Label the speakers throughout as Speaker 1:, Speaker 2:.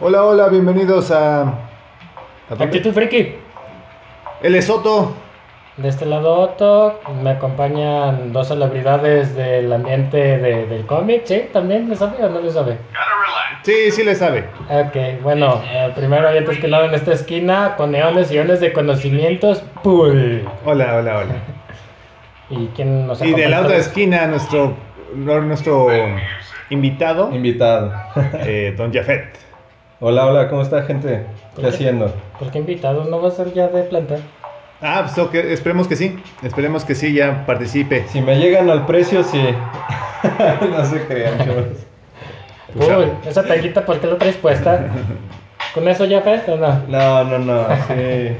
Speaker 1: Hola, hola, bienvenidos a. ¿a?
Speaker 2: Actitud Friki.
Speaker 1: El Esoto.
Speaker 2: De este lado Otto, me acompañan dos celebridades del ambiente de- del cómic, ¿sí? ¿También le sabe o no le sabe?
Speaker 1: Sí, sí le sabe.
Speaker 2: Ok, bueno, eh, primero y antes que nada en esta esquina, con neones y eones de conocimientos, ¡pul!
Speaker 1: Hola, hola, hola.
Speaker 2: ¿Y quién nos
Speaker 1: Y de la
Speaker 2: acompaña?
Speaker 1: otra esquina, nuestro, nuestro invitado,
Speaker 3: Invitado.
Speaker 1: eh, Don Jafet.
Speaker 3: Hola, hola, ¿cómo está gente? ¿Qué haciendo?
Speaker 2: ¿Por qué invitado? ¿No va a ser ya de planta?
Speaker 1: Ah, pues ok, esperemos que sí. Esperemos que sí, ya participe.
Speaker 3: Si me llegan al precio, sí. no se crean, chavos.
Speaker 1: Pues,
Speaker 2: Uy, esa tanguita, ¿por qué la traes puesta? ¿Con eso ya fue o no?
Speaker 3: No, no, no, sí.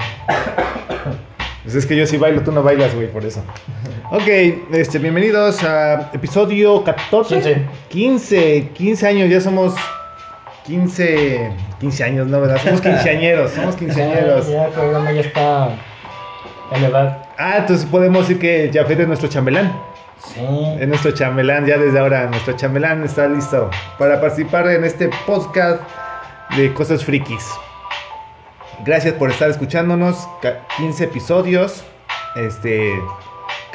Speaker 1: Pues es que yo sí bailo, tú no bailas, güey, por eso. Ok, este, bienvenidos a episodio 14.
Speaker 2: 15.
Speaker 1: 15, 15 años, ya somos 15, 15 años, ¿no? ¿Verdad? Somos quinceañeros, somos quinceañeros.
Speaker 2: Ya, el programa ya está en edad.
Speaker 1: Ah, entonces podemos decir que Jafet es nuestro chambelán.
Speaker 2: Sí.
Speaker 1: Es nuestro chambelán, ya desde ahora nuestro chambelán está listo para participar en este podcast de cosas frikis. Gracias por estar escuchándonos, ca- 15 episodios. Este,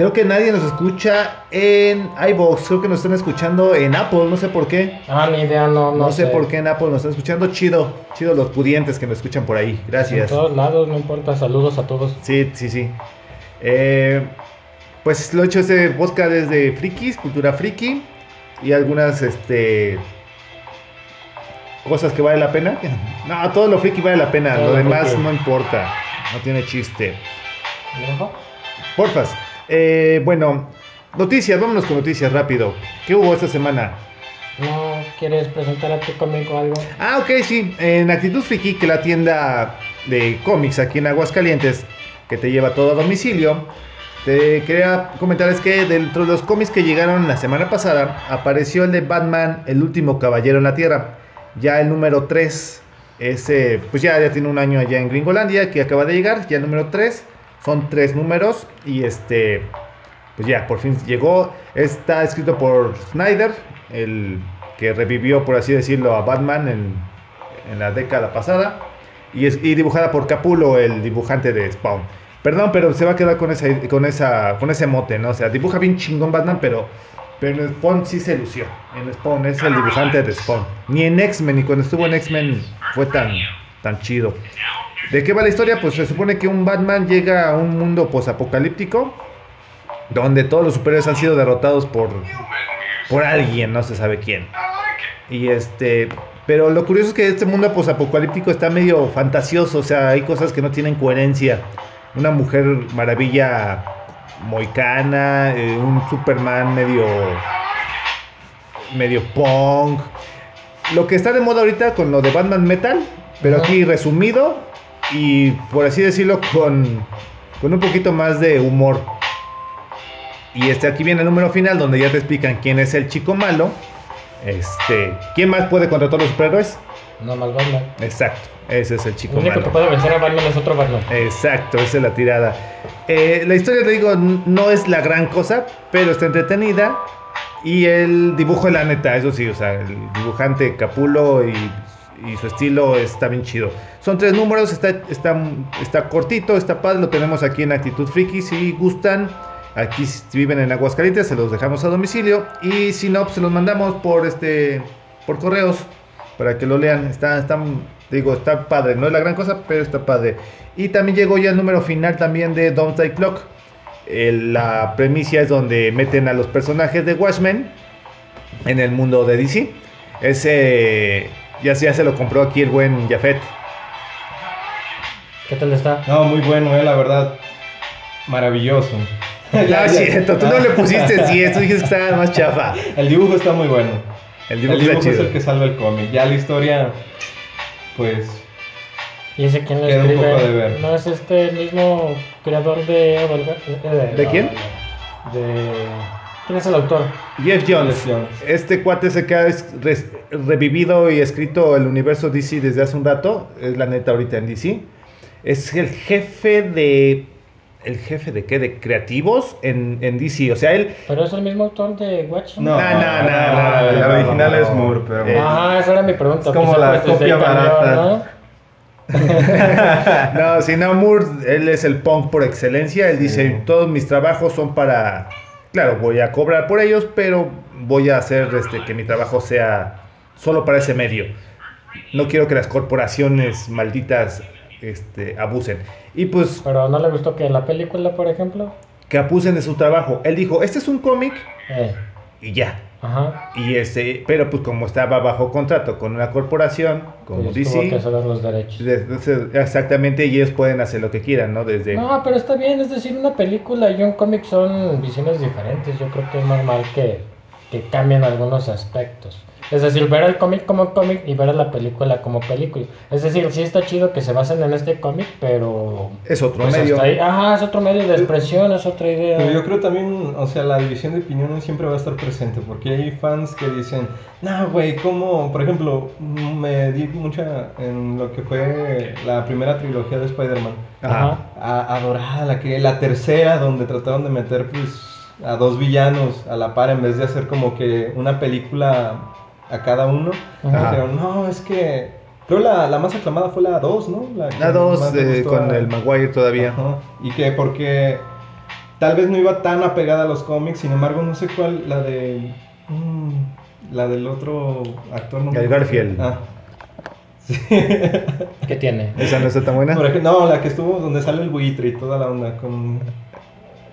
Speaker 1: creo que nadie nos escucha en iVoox, creo que nos están escuchando en Apple, no sé por qué.
Speaker 2: Ah, ni idea, no,
Speaker 1: No,
Speaker 2: no,
Speaker 1: sé, por qué en Apple nos están escuchando. Chido, chido los pudientes que nos escuchan por ahí.
Speaker 2: En
Speaker 1: Gracias.
Speaker 2: todos lados, no importa. Saludos a todos.
Speaker 1: Sí, sí, sí. Eh, pues lo he hecho este podcast desde frikis, cultura friki y algunas este cosas que vale la pena. No, todo lo friki vale la pena,
Speaker 2: Todo
Speaker 1: lo demás
Speaker 2: friki.
Speaker 1: no importa, no tiene chiste.
Speaker 2: ¿Me?
Speaker 1: Porfas. Eh, bueno, noticias, vámonos con noticias rápido. ¿Qué hubo esta semana?
Speaker 2: ¿No quieres presentar a tu cómic o algo?
Speaker 1: Ah, ok, sí. En Actitud Friki, que la tienda de cómics aquí en Aguascalientes, que te lleva todo a domicilio, te quería comentarles que dentro de los cómics que llegaron la semana pasada, apareció el de Batman, el último caballero en la Tierra. Ya el número 3, ese, pues ya, ya tiene un año allá en Gringolandia, que acaba de llegar, ya el número 3. Son tres números y este, pues ya, por fin llegó. Está escrito por Snyder, el que revivió, por así decirlo, a Batman en, en la década pasada. Y, es, y dibujada por Capullo, el dibujante de Spawn. Perdón, pero se va a quedar con, esa, con, esa, con ese mote, ¿no? O sea, dibuja bien chingón Batman, pero, pero en Spawn sí se lució. En Spawn es el dibujante de Spawn. Ni en X-Men, ni cuando estuvo en X-Men fue tan, tan chido. ¿De qué va la historia? Pues se supone que un Batman llega a un mundo posapocalíptico donde todos los superhéroes han sido derrotados por por alguien, no se sabe quién. Y este, pero lo curioso es que este mundo posapocalíptico está medio fantasioso, o sea, hay cosas que no tienen coherencia. Una mujer maravilla moicana, eh, un Superman medio medio punk. Lo que está de moda ahorita con lo de Batman Metal, pero aquí resumido y por así decirlo con con un poquito más de humor. Y este aquí viene el número final donde ya te explican quién es el chico malo. Este, ¿quién más puede contra todos los superhéroes?
Speaker 2: No más Batman.
Speaker 1: Exacto, ese es el chico
Speaker 2: único
Speaker 1: malo.
Speaker 2: que puede vencer a Batman es otro Batman.
Speaker 1: Exacto, esa es la tirada. Eh, la historia, te digo, no es la gran cosa, pero está entretenida. Y el dibujo, la neta, eso sí, o sea, el dibujante Capulo y, y su estilo está bien chido. Son tres números, está, está, está cortito, está padre, lo tenemos aquí en Actitud Friki. Si gustan, aquí si viven en Aguascalientes, se los dejamos a domicilio. Y si no, pues se los mandamos por este por correos para que lo lean. Está, está, digo, está padre. No es la gran cosa, pero está padre. Y también llegó ya el número final también de Don't Die Clock. La premisa es donde meten a los personajes de Watchmen en el mundo de DC. Ese ya, se- ya se lo compró aquí el buen Jafet.
Speaker 2: ¿Qué tal está?
Speaker 3: No, muy bueno, eh, la verdad. Maravilloso.
Speaker 1: No, es cierto, tú no le pusiste 10, tú dijiste que estaba más chafa.
Speaker 3: El dibujo está muy bueno.
Speaker 1: El dibujo,
Speaker 3: el dibujo
Speaker 1: está
Speaker 3: es
Speaker 1: chido.
Speaker 3: el que salva el cómic. Ya la historia, pues.
Speaker 2: ¿Y ese quién lo
Speaker 3: Queda un
Speaker 2: escribe?
Speaker 3: poco de ver.
Speaker 2: ¿No es este el mismo creador de...
Speaker 1: ¿De quién?
Speaker 2: De... ¿Quién es el autor?
Speaker 1: Jeff Jones. Este cuate se es- res- revivido y escrito el universo DC desde hace un rato. Es la neta ahorita en DC. Es el jefe de el jefe de qué, de creativos en, en DC. O sea, él...
Speaker 2: Pero es el mismo autor de Watchmen.
Speaker 3: No,
Speaker 1: No, no, no, no,
Speaker 3: la
Speaker 1: no,
Speaker 3: original
Speaker 1: no,
Speaker 3: es. Moore, pero...
Speaker 1: Eh,
Speaker 2: Ajá, esa era mi pregunta.
Speaker 3: Es como
Speaker 2: Pues,
Speaker 3: la
Speaker 2: pues,
Speaker 3: copia barata.
Speaker 2: ¿no?
Speaker 1: No, si no, Moore, él es el punk por excelencia. Él
Speaker 3: Sí.
Speaker 1: dice, todos mis trabajos son para... Claro, voy a cobrar por ellos, pero voy a hacer este, que mi trabajo sea solo para ese medio. No quiero que las corporaciones malditas este, abusen. Y pues
Speaker 2: Pero no le gustó que la película, por ejemplo.
Speaker 1: que abusen de su trabajo. Él dijo, este es un cómic
Speaker 2: Eh,
Speaker 1: y ya.
Speaker 2: Ajá.
Speaker 1: Y ese, pero pues como estaba bajo contrato con una corporación, como
Speaker 2: Pues que
Speaker 1: DC,
Speaker 2: ceder los derechos.
Speaker 1: de- de- exactamente, y ellos pueden hacer lo que quieran, ¿no? Desde...
Speaker 2: No, pero está bien, es decir, una película y un cómic son visiones diferentes. Yo creo que es normal que, que cambien algunos aspectos. Es decir, ver el cómic como cómic y ver a la película como película. Es decir, sí está chido que se basen en este cómic, pero...
Speaker 1: Es otro
Speaker 2: pues,
Speaker 1: medio.
Speaker 2: ahí- Ajá, es otro medio de expresión, es otra idea.
Speaker 3: Pero yo creo también, o sea, la división de opiniones siempre va a estar presente, porque hay fans que dicen, no, güey, ¿cómo? Por ejemplo, me di mucha en lo que fue la primera trilogía de Spider-Man,
Speaker 1: Ajá.
Speaker 3: a- adorada, la, que, la tercera, donde trataron de meter, pues, a dos villanos a la par, en vez de hacer como que una película a cada uno. No, es que... Creo la, la más aclamada fue la 2, ¿no?
Speaker 1: La 2
Speaker 3: más le
Speaker 1: eh, con
Speaker 3: a-
Speaker 1: el Maguire todavía.
Speaker 3: Ajá. Y que porque tal vez no iba tan apegada a los cómics, sin embargo, no sé cuál, la de. mm, la del otro actor. No
Speaker 1: El. Garfield.
Speaker 3: Ah. Sí.
Speaker 2: ¿Qué tiene?
Speaker 1: ¿Esa no está tan buena?
Speaker 3: Por ejemplo, no, la que estuvo donde sale el buitre y toda la onda con.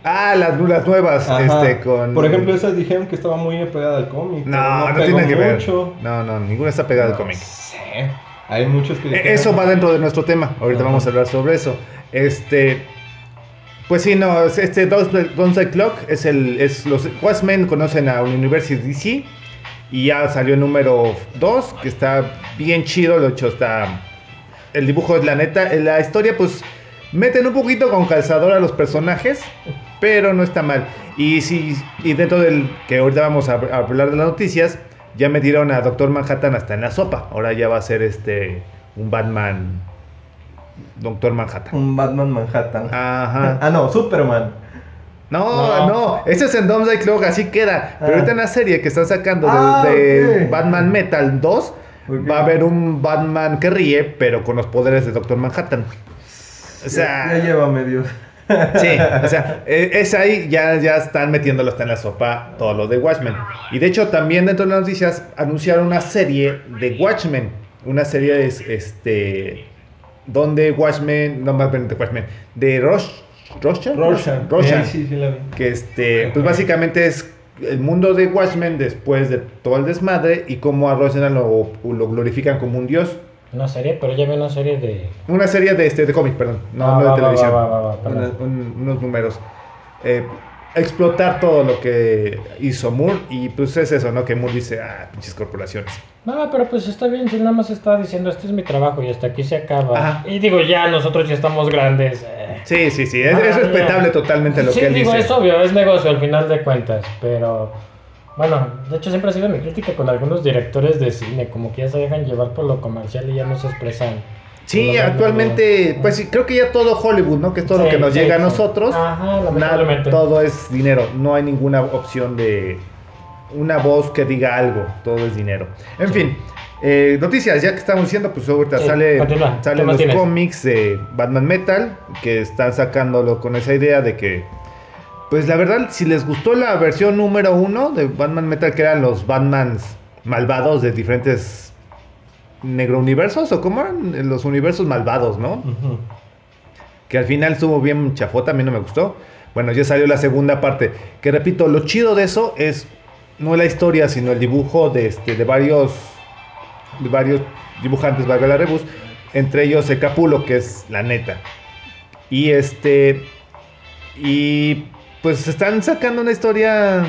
Speaker 1: Ah, las, las nuevas,
Speaker 3: Ajá.
Speaker 1: este, con...
Speaker 3: Por ejemplo, esas dijeron que estaba muy apegada al cómic.
Speaker 1: No, no,
Speaker 3: pegó
Speaker 1: tiene que ver.
Speaker 3: mucho.
Speaker 1: No, no, ninguna está pegada al
Speaker 3: No
Speaker 1: cómic.
Speaker 3: sé. Hay muchos que.
Speaker 1: E- Eso va dentro de nuestro tema. Ahorita
Speaker 3: Ajá.
Speaker 1: vamos a hablar sobre eso. Este. Pues sí, no, es- este Downside Clock es el. Es, los Watchmen conocen a University DC. Y ya salió el número 2, que está bien chido. Lo hecho está. El dibujo es la neta. La historia, pues. Meten un poquito con calzador a los personajes. Pero no está mal. Y sí, y dentro del. Que ahorita vamos a, a hablar de las noticias. Ya metieron a Doctor Manhattan hasta en la sopa. Ahora ya va a ser este. Un Batman. Doctor Manhattan.
Speaker 3: Un Batman Manhattan.
Speaker 1: Ajá.
Speaker 3: Ah, no, Superman.
Speaker 1: No,
Speaker 2: No.
Speaker 1: no, ese es en Doomsday Clock, así queda. Pero
Speaker 3: Ah.
Speaker 1: ahorita en la serie que están sacando de,
Speaker 3: Ah,
Speaker 1: de. Batman Metal 2,
Speaker 3: Ok.
Speaker 1: va a haber un Batman que ríe, pero con los poderes de Doctor Manhattan. O sea,
Speaker 3: Ya, ya lleva
Speaker 1: sí, o sea, eh, es ahí, ya, ya están metiéndolo hasta en la sopa todo lo de Watchmen. Y de hecho, también dentro de las noticias anunciaron una serie de Watchmen. Una serie de, este, donde Watchmen, no más de Watchmen, de Rosh, Rorschach,
Speaker 3: Rorschach.
Speaker 1: Rorschach
Speaker 3: Sí, sí, sí, la vi.
Speaker 1: que este, pues básicamente es el mundo de Watchmen después de todo el desmadre y cómo a Rosena lo, lo glorifican como un dios.
Speaker 2: Una serie, pero ya vi una serie de...
Speaker 1: Una serie de este de cómic, perdón, no,
Speaker 2: Ah,
Speaker 1: no de
Speaker 2: va,
Speaker 1: televisión.
Speaker 2: va, va, va, perdón.
Speaker 1: Una- un- unos números. Eh, explotar todo lo que hizo Moore y pues es eso, ¿no? Que Moore dice, ah, pinches corporaciones.
Speaker 2: No, pero pues está bien, si nada más está diciendo, este es mi trabajo y hasta aquí se acaba.
Speaker 1: Ajá.
Speaker 2: Y digo, ya nosotros ya estamos grandes. eh.
Speaker 1: Sí, sí, sí, es,
Speaker 2: Ah,
Speaker 1: respetable totalmente lo
Speaker 2: sí,
Speaker 1: que él
Speaker 2: digo,
Speaker 1: dice.
Speaker 2: es obvio, es negocio al final de cuentas, pero bueno, de hecho siempre ha sido mi crítica con algunos directores de cine, como que ya se dejan llevar por lo comercial y ya no se expresan.
Speaker 1: Sí, actualmente,
Speaker 2: menos,
Speaker 1: pues sí, creo que ya todo Hollywood, ¿no? Que es todo lo que nos
Speaker 2: sí,
Speaker 1: llega a nosotros.
Speaker 2: Ajá,
Speaker 1: Nada, todo es dinero, no hay ninguna opción de una voz que diga algo, todo es dinero. En fin, eh, noticias, ya que estamos diciendo, pues ahorita sale,
Speaker 2: continúa. ¿Qué
Speaker 1: salen los cómics de Batman Metal, que están sacándolo con esa idea de que, pues la verdad, si les gustó la versión número uno de Batman Metal, que eran los Batmans malvados de diferentes negro universos, o cómo eran los universos malvados, ¿no? Que al final estuvo bien chafota, a mí no me gustó. Bueno, ya salió la segunda parte, que repito, lo chido de eso es no la historia, sino el dibujo de, este, de varios de varios dibujantes, valga la rebus, entre ellos el Capulo, que es la neta. Y este y pues están sacando una historia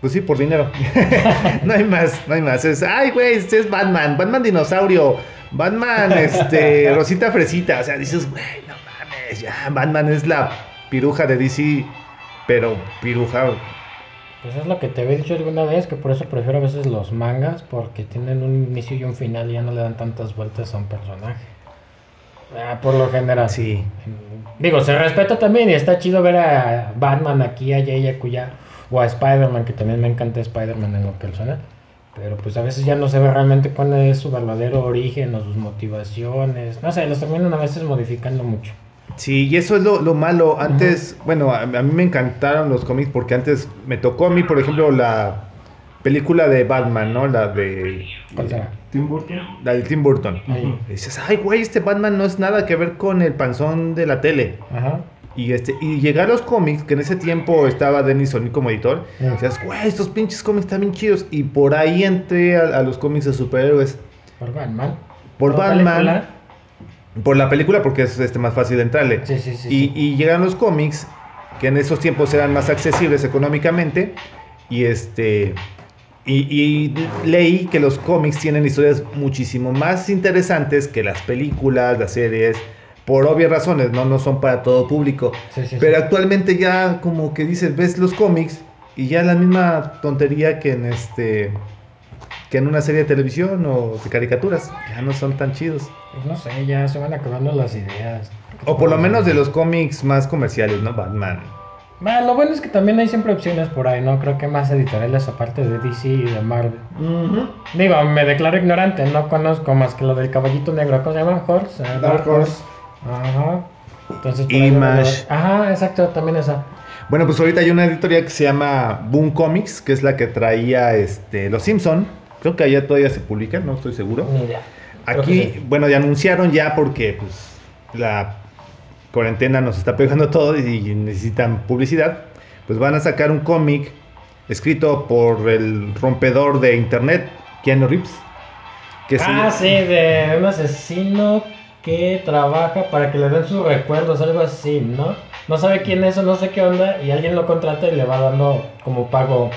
Speaker 1: pues sí, por dinero. no hay más, no hay más. Es, ay, güey, este es Batman, Batman dinosaurio, Batman, este, Rosita Fresita. O sea, dices, güey, no mames, ya, Batman es la piruja de DC, pero piruja.
Speaker 2: Pues es lo que te había dicho alguna vez, que por eso prefiero a veces los mangas, porque tienen un inicio y un final y ya no le dan tantas vueltas a un personaje. Ah, por lo general.
Speaker 1: Sí.
Speaker 2: Digo, se respeta también y está chido ver a Batman aquí, allá y acullá. O a Spider-Man, que también me encanta Spider-Man en lo personal. Pero pues a veces ya no se ve realmente cuál es su verdadero origen o sus motivaciones. No sé, los terminan a veces modificando mucho.
Speaker 1: Sí, y eso es lo, lo malo. Antes, bueno, a, a mí me encantaron los cómics porque antes me tocó a mí, por ejemplo, la película de Batman, ¿no? La de...
Speaker 2: ¿Cuál será?
Speaker 3: Tim Burton.
Speaker 1: La de Tim Burton.
Speaker 2: Ahí.
Speaker 1: Y dices, ay, güey, este Batman no es nada que ver con el panzón de la tele.
Speaker 2: Ajá.
Speaker 1: Y, este, y llegar a los cómics, que en ese tiempo estaba Dennis O'Neill como editor,
Speaker 2: Sí.
Speaker 1: decías, güey, estos pinches cómics están bien chidos. Y por ahí entré a, a los cómics de superhéroes.
Speaker 2: Por Batman.
Speaker 1: Por
Speaker 2: ¿Por
Speaker 1: Batman,
Speaker 2: película?
Speaker 1: por la película, porque es este, más fácil de entrarle.
Speaker 2: Sí, sí, sí.
Speaker 1: y,
Speaker 2: sí.
Speaker 1: y llegan los cómics, que en esos tiempos eran más accesibles económicamente. Y este. Y, y leí que los cómics tienen historias muchísimo más interesantes que las películas, las series. Por obvias razones, no, no son para todo público.
Speaker 2: Sí, sí, sí.
Speaker 1: Pero actualmente ya como que dices, ves los cómics y ya es la misma tontería que en este que en una serie de televisión o de caricaturas. Ya no son tan chidos.
Speaker 2: Pues no sé, ya se van acabando las ideas.
Speaker 1: O por lo menos de los cómics más comerciales, ¿no? Batman.
Speaker 2: Bueno, lo bueno es que también hay siempre opciones por ahí, ¿no? Creo que más editoriales aparte de DC y de Marvel. Digo, me declaro ignorante, no conozco más que lo del caballito negro. ¿Cómo se llama? Horse. eh,
Speaker 3: Dark Horse.
Speaker 2: Ajá. Entonces,
Speaker 1: Image.
Speaker 2: Ajá, exacto, también esa.
Speaker 1: Bueno, pues ahorita hay una editorial que se llama Boom Comics, que es la que traía este, Los Simpson. Creo que allá todavía se publican, no estoy seguro.
Speaker 2: Ni idea.
Speaker 1: Aquí,
Speaker 2: sí.
Speaker 1: bueno, ya anunciaron ya porque pues, la cuarentena nos está pegando todo y necesitan publicidad. Pues van a sacar un cómic escrito por el rompedor de internet, Keanu Reeves. Que
Speaker 2: Ah, sí, de un asesino que trabaja para que le den sus recuerdos, algo así, ¿no? No sabe quién es o no sé qué onda y alguien lo contrata y le va dando como pago,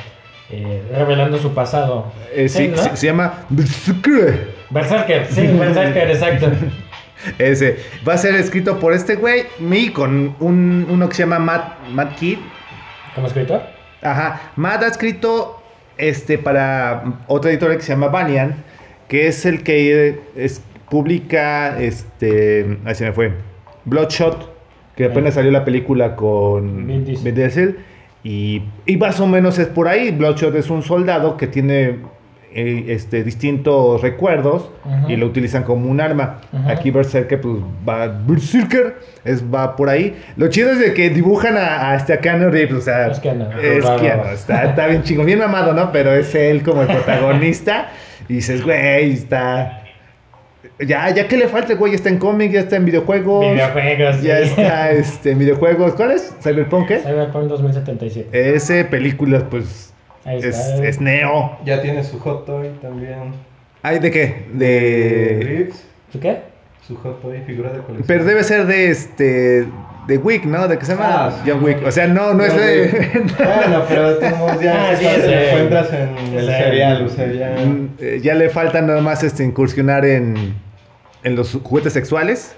Speaker 2: eh, revelando su pasado.
Speaker 1: eh, sí,
Speaker 2: ¿no?
Speaker 1: se, se llama Berserker.
Speaker 2: Berserker, sí, Berserker, exacto.
Speaker 1: Ese va a ser escrito por este güey y con un, uno que se llama Matt, Matt Kidd.
Speaker 2: ¿Como escritor?
Speaker 1: Ajá, Matt ha escrito este para otra editorial que se llama Valiant, que es el que es, publica este, ahí se me fue, Bloodshot, que apenas salió la película con
Speaker 2: Vin Diesel.
Speaker 1: Vin Diesel, y, y más o menos es por ahí. Bloodshot es un soldado que tiene eh, este, distintos recuerdos y lo utilizan como un arma.
Speaker 2: Ujú.
Speaker 1: Aquí Berserker, pues va, Berserker es, va por ahí. Lo chido es de que dibujan a, a este Keanu Reeves, o sea,
Speaker 2: Es Keanu.
Speaker 1: es está, está bien chingo, bien mamado, ¿no? Pero es él como el protagonista y dices, güey, está... Ya, ya que le falta, güey, está en cómic, ya está en videojuegos.
Speaker 2: Videojuegos,
Speaker 1: Ya
Speaker 2: sí.
Speaker 1: está este, en videojuegos. ¿Cuál es? ¿Cyberpunk qué?
Speaker 2: Cyberpunk 2077.
Speaker 1: Ese película, pues,
Speaker 2: Ahí
Speaker 1: es,
Speaker 2: está.
Speaker 1: es Neo.
Speaker 3: Ya tiene su hot toy también.
Speaker 1: ¿Ay, de qué? De...
Speaker 2: ¿Tú qué?
Speaker 3: su hot toy, figura de colección.
Speaker 1: Pero debe ser de este... De Wick, ¿no? ¿De qué se llama?
Speaker 3: Ah.
Speaker 1: John Wick. O sea, no, no es de...
Speaker 3: Bueno, pero de modos ya
Speaker 2: Ah, sí,
Speaker 3: sabes,
Speaker 2: sí.
Speaker 3: lo encuentras en el
Speaker 2: Sí.
Speaker 3: cereal, o sea, ya...
Speaker 1: Mm, eh, ya le falta nada más este, incursionar en, en los juguetes sexuales.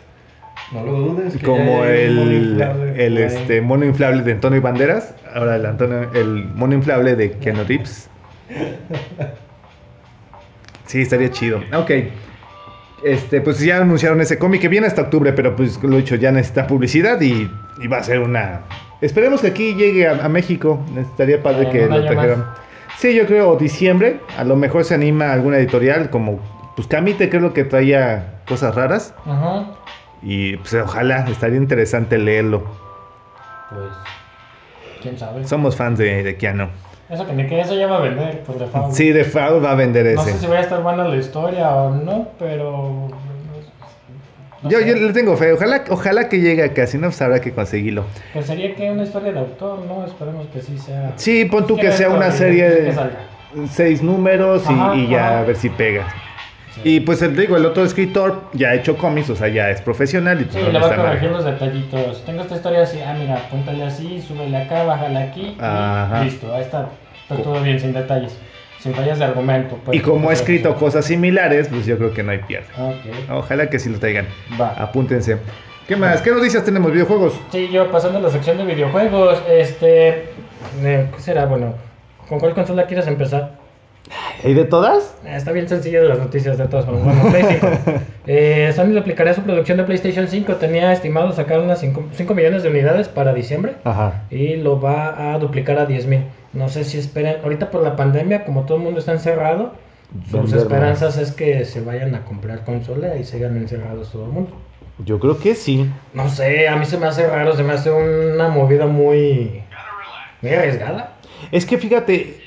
Speaker 3: No lo dudes. que
Speaker 1: Como
Speaker 3: mono
Speaker 1: el,
Speaker 3: inflable
Speaker 1: este, mono inflable de Antonio Banderas. Ahora el, Antonio, el mono inflable de Keanu Reeves. Sí, estaría chido. Ok. Este, pues ya anunciaron ese cómic que viene hasta octubre, pero pues lo he dicho, ya necesita publicidad y, y va a ser una. Esperemos que aquí llegue a, a México. Estaría padre
Speaker 2: En
Speaker 1: que lo trajeran.
Speaker 2: más.
Speaker 1: Sí, yo creo diciembre. A lo mejor se anima alguna editorial como pues Camite, creo que traía cosas raras.
Speaker 2: Ajá.
Speaker 1: Y pues ojalá, estaría interesante leerlo.
Speaker 2: Pues. ¿Quién sabe?
Speaker 1: Somos fans de, de Keanu.
Speaker 2: Eso que me quede, eso ya va a vender por default.
Speaker 1: Sí, The Foul va a vender
Speaker 2: No
Speaker 1: ese.
Speaker 2: sé si vaya a estar buena la historia o no, pero. no
Speaker 1: yo,
Speaker 2: sé.
Speaker 1: yo le tengo fe. Ojalá, ojalá que llegue acá, si no, pues habrá que conseguirlo.
Speaker 2: Pues sería que una historia de autor, ¿no? Esperemos que sí sea.
Speaker 1: Sí, pon tú que sea una serie de seis números y,
Speaker 2: Ajá,
Speaker 1: y ya
Speaker 2: ajá.
Speaker 1: a ver si pega. Y pues el, digo, el otro escritor ya ha hecho cómics, o sea, ya es profesional y
Speaker 2: Sí, le va a corregir los detallitos. Tengo esta historia así, ah, mira, apúntale así, súbele acá, bájale aquí
Speaker 1: Ajá.
Speaker 2: y listo, ahí está. Está todo bien, sin detalles, sin fallas de argumento. pues.
Speaker 1: Y como ha
Speaker 2: Pues,
Speaker 1: escrito cosas similares, pues yo creo que no hay pierde.
Speaker 2: Ok,
Speaker 1: Ojalá que sí lo traigan.
Speaker 2: va.
Speaker 1: Apúntense. ¿Qué más? ¿Qué noticias tenemos? ¿Videojuegos?
Speaker 2: Sí, yo pasando a la sección de videojuegos, este. eh, ¿Qué será? Bueno, ¿con cuál consola quieres empezar?
Speaker 1: ¿Y de todas?
Speaker 2: Eh, Está bien sencilla las noticias de todas formas. Bueno, Play 5. Eh, Sony duplicaría su producción de PlayStation 5. Tenía estimado sacar unas 5, millones de unidades para diciembre.
Speaker 1: Ajá.
Speaker 2: Y lo va a duplicar a 10 mil. No sé si esperan. Ahorita por la pandemia, como todo el mundo está encerrado, sus esperanzas es que se vayan a comprar consola y sigan encerrados todo el mundo.
Speaker 1: Yo creo que sí.
Speaker 2: No sé, a mí se me hace raro, se me hace una movida muy. muy arriesgada.
Speaker 1: Es que fíjate,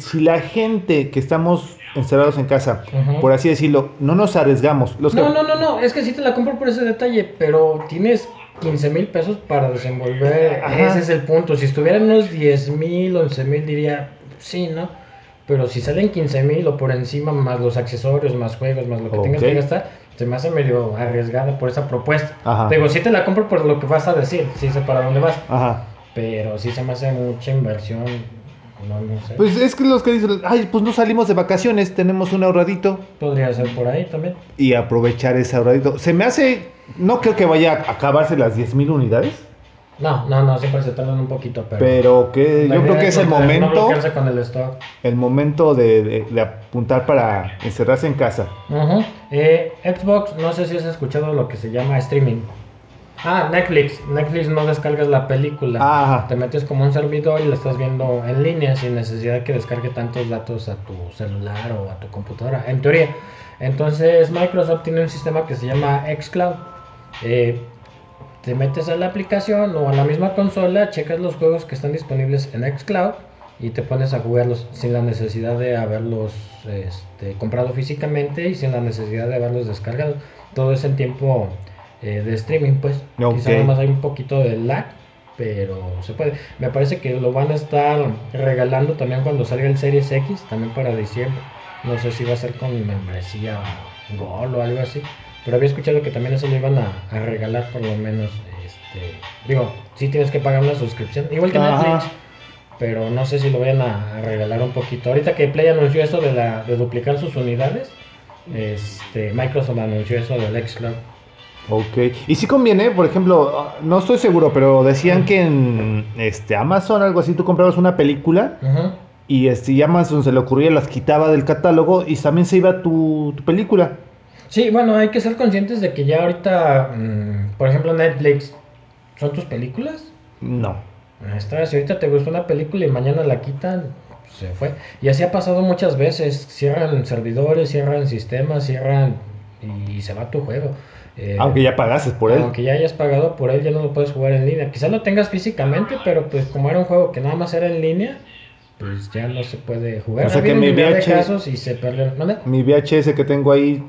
Speaker 1: si la gente que estamos encerrados en casa, por así decirlo, no nos arriesgamos. Los que-
Speaker 2: No, no, no, no, es que sí te la compro por ese detalle, pero tienes 15 mil pesos para desenvolver.
Speaker 1: Ajá.
Speaker 2: Ese es el punto. Si estuvieran unos 10 mil, 11 mil, diría sí, ¿no? Pero si salen 15 mil o por encima, más los accesorios, más juegos, más lo que tengas
Speaker 1: Ok.
Speaker 2: que gastar, se me hace medio arriesgada por esa propuesta.
Speaker 1: Ajá.
Speaker 2: Digo, sí te la compro por lo que vas a decir, sí sé para dónde vas,
Speaker 1: Ajá.
Speaker 2: pero sí se me hace mucha inversión. No, no sé.
Speaker 1: Pues es que los que dicen, ay, pues no salimos de vacaciones, tenemos un ahorradito
Speaker 2: Podría ser por ahí también.
Speaker 1: y aprovechar ese ahorradito. Se me hace, no creo que vaya a acabarse las 10.000 unidades,
Speaker 2: No, no, no, siempre se tardan un poquito, pero.
Speaker 1: pero que yo creo que es el
Speaker 2: no- No
Speaker 1: momento,
Speaker 2: bloquearse con el stock.
Speaker 1: el momento de, de- de apuntar para encerrarse en casa.
Speaker 2: Eh, Xbox, no sé si has escuchado lo que se llama streaming. Ah, Netflix. Netflix no descargas la película.
Speaker 1: Ajá.
Speaker 2: Te metes como un servidor y la estás viendo en línea sin necesidad de que descargue tantos datos a tu celular o a tu computadora, en teoría. Entonces Microsoft tiene un sistema que se llama xCloud. Eh, te metes a la aplicación o a la misma consola, checas los juegos que están disponibles en xCloud y te pones a jugarlos sin la necesidad de haberlos este, comprado físicamente y sin la necesidad de haberlos descargado. Todo es en tiempo eh, de streaming, pues.
Speaker 1: Ok.
Speaker 2: Quizá nada más hay un poquito de lag, pero se puede. Me parece que lo van a estar regalando también cuando salga el Series X, también para diciembre. No sé si va a ser con membresía Gol o algo así. Pero había escuchado que también eso lo iban a, a regalar por lo menos. Este, digo, sí tienes que pagar una suscripción, igual que
Speaker 1: Ajá.
Speaker 2: Netflix. Pero no sé si lo vayan a, a regalar un poquito. Ahorita que Play anunció eso de, la, de duplicar sus unidades, este, Microsoft anunció eso del xCloud.
Speaker 1: Ok. Y si conviene, por ejemplo, no estoy seguro, pero decían que en este Amazon, algo así, tú comprabas una película
Speaker 2: Ujú.
Speaker 1: y este y Amazon se le ocurría, las quitaba del catálogo y también se iba tu, tu película.
Speaker 2: Sí, bueno, hay que ser conscientes de que ya ahorita, mm, por ejemplo, Netflix, ¿son tus películas?
Speaker 1: No.
Speaker 2: Si ahorita te gustó una película y mañana la quitan, se fue. Y así ha pasado muchas veces, cierran servidores, cierran sistemas, cierran y se va tu juego. Eh,
Speaker 1: Aunque ya pagases por él.
Speaker 2: Aunque ya hayas pagado por él, ya no lo puedes jugar en línea. Quizás lo tengas físicamente, pero pues como era un juego que nada más era en línea, pues ya no se puede jugar.
Speaker 1: O sea
Speaker 2: Ha
Speaker 1: que mi
Speaker 2: infinidad de
Speaker 1: VH
Speaker 2: casos y se perdieron. ¿Mande?
Speaker 1: Mi VHS que tengo ahí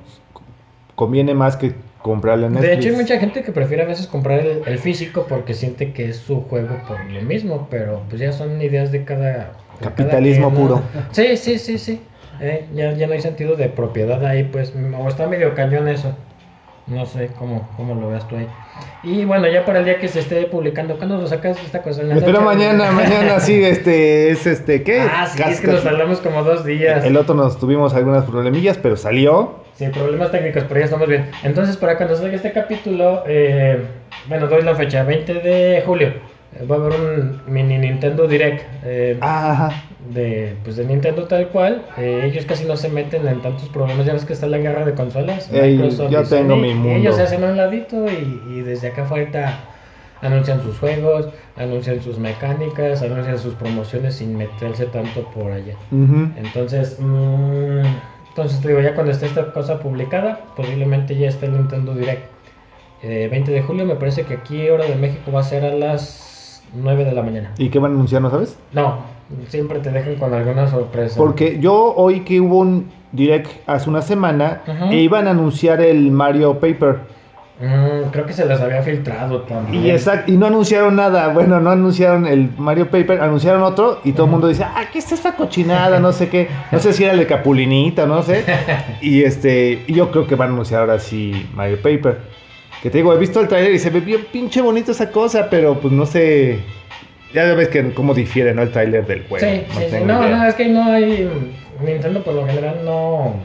Speaker 1: conviene más que comprarle en
Speaker 2: De
Speaker 1: Netflix.
Speaker 2: hecho, hay mucha gente que prefiere a veces comprar el, el físico porque siente que es su juego por lo mismo, pero pues ya son ideas de cada. de
Speaker 1: Capitalismo puro.
Speaker 2: Sí, sí, sí, sí. Eh, ya, ya no hay sentido de propiedad ahí, pues. O está medio cañón eso. No sé cómo, cómo lo veas tú ahí. Y bueno, ya para el día que se esté publicando, ¿cuándo lo sacas esta cosa? ¿En la noche?
Speaker 1: mañana, mañana sí, este, es este, ¿qué?
Speaker 2: Ah, sí, es que nos tardamos como dos días.
Speaker 1: El otro nos tuvimos algunas problemillas, pero salió.
Speaker 2: Sí, problemas técnicos, pero ya estamos bien. Entonces, para cuando salga este capítulo, eh, bueno, doy la fecha, 20 de julio. Eh, Va a haber un mini Nintendo Direct eh,
Speaker 1: Ajá.
Speaker 2: de, pues de Nintendo tal cual. Eh, ellos casi no se meten en tantos problemas. Ya ves que está la guerra de consolas.
Speaker 1: Ey,
Speaker 2: Microsoft
Speaker 1: yo tengo
Speaker 2: Sony,
Speaker 1: mi mundo.
Speaker 2: ellos se hacen a un ladito y, y desde acá afuera anuncian sus juegos, anuncian sus mecánicas, anuncian sus promociones sin meterse tanto por allá. Entonces, mm, entonces te digo, ya cuando esté esta cosa publicada, posiblemente ya esté el Nintendo Direct. Eh, 20 de julio, me parece que aquí, hora de México, va a ser a las 9 de la mañana.
Speaker 1: ¿Y qué van a anunciar, no sabes?
Speaker 2: No, siempre te dejan con alguna sorpresa.
Speaker 1: Porque yo oí que hubo un direct hace una semana e iban a anunciar el Mario Paper.
Speaker 2: Mm, creo que se las había filtrado también.
Speaker 1: Y, exact- y no anunciaron nada. Bueno, no anunciaron el Mario Paper, anunciaron otro y todo el mundo dice, ah, ¿qué es esta cochinada? No sé qué. No sé si era el de Capulinita, no sé. Y este, y yo creo que van a anunciar ahora sí Mario Paper. Que te digo, he visto el trailer y se ve bien pinche bonito esa cosa, pero pues no sé. Ya ves que cómo difiere, ¿no? El trailer del juego.
Speaker 2: Sí, sí, sí.
Speaker 1: tengo
Speaker 2: No, no, es que no hay. Nintendo por lo general no.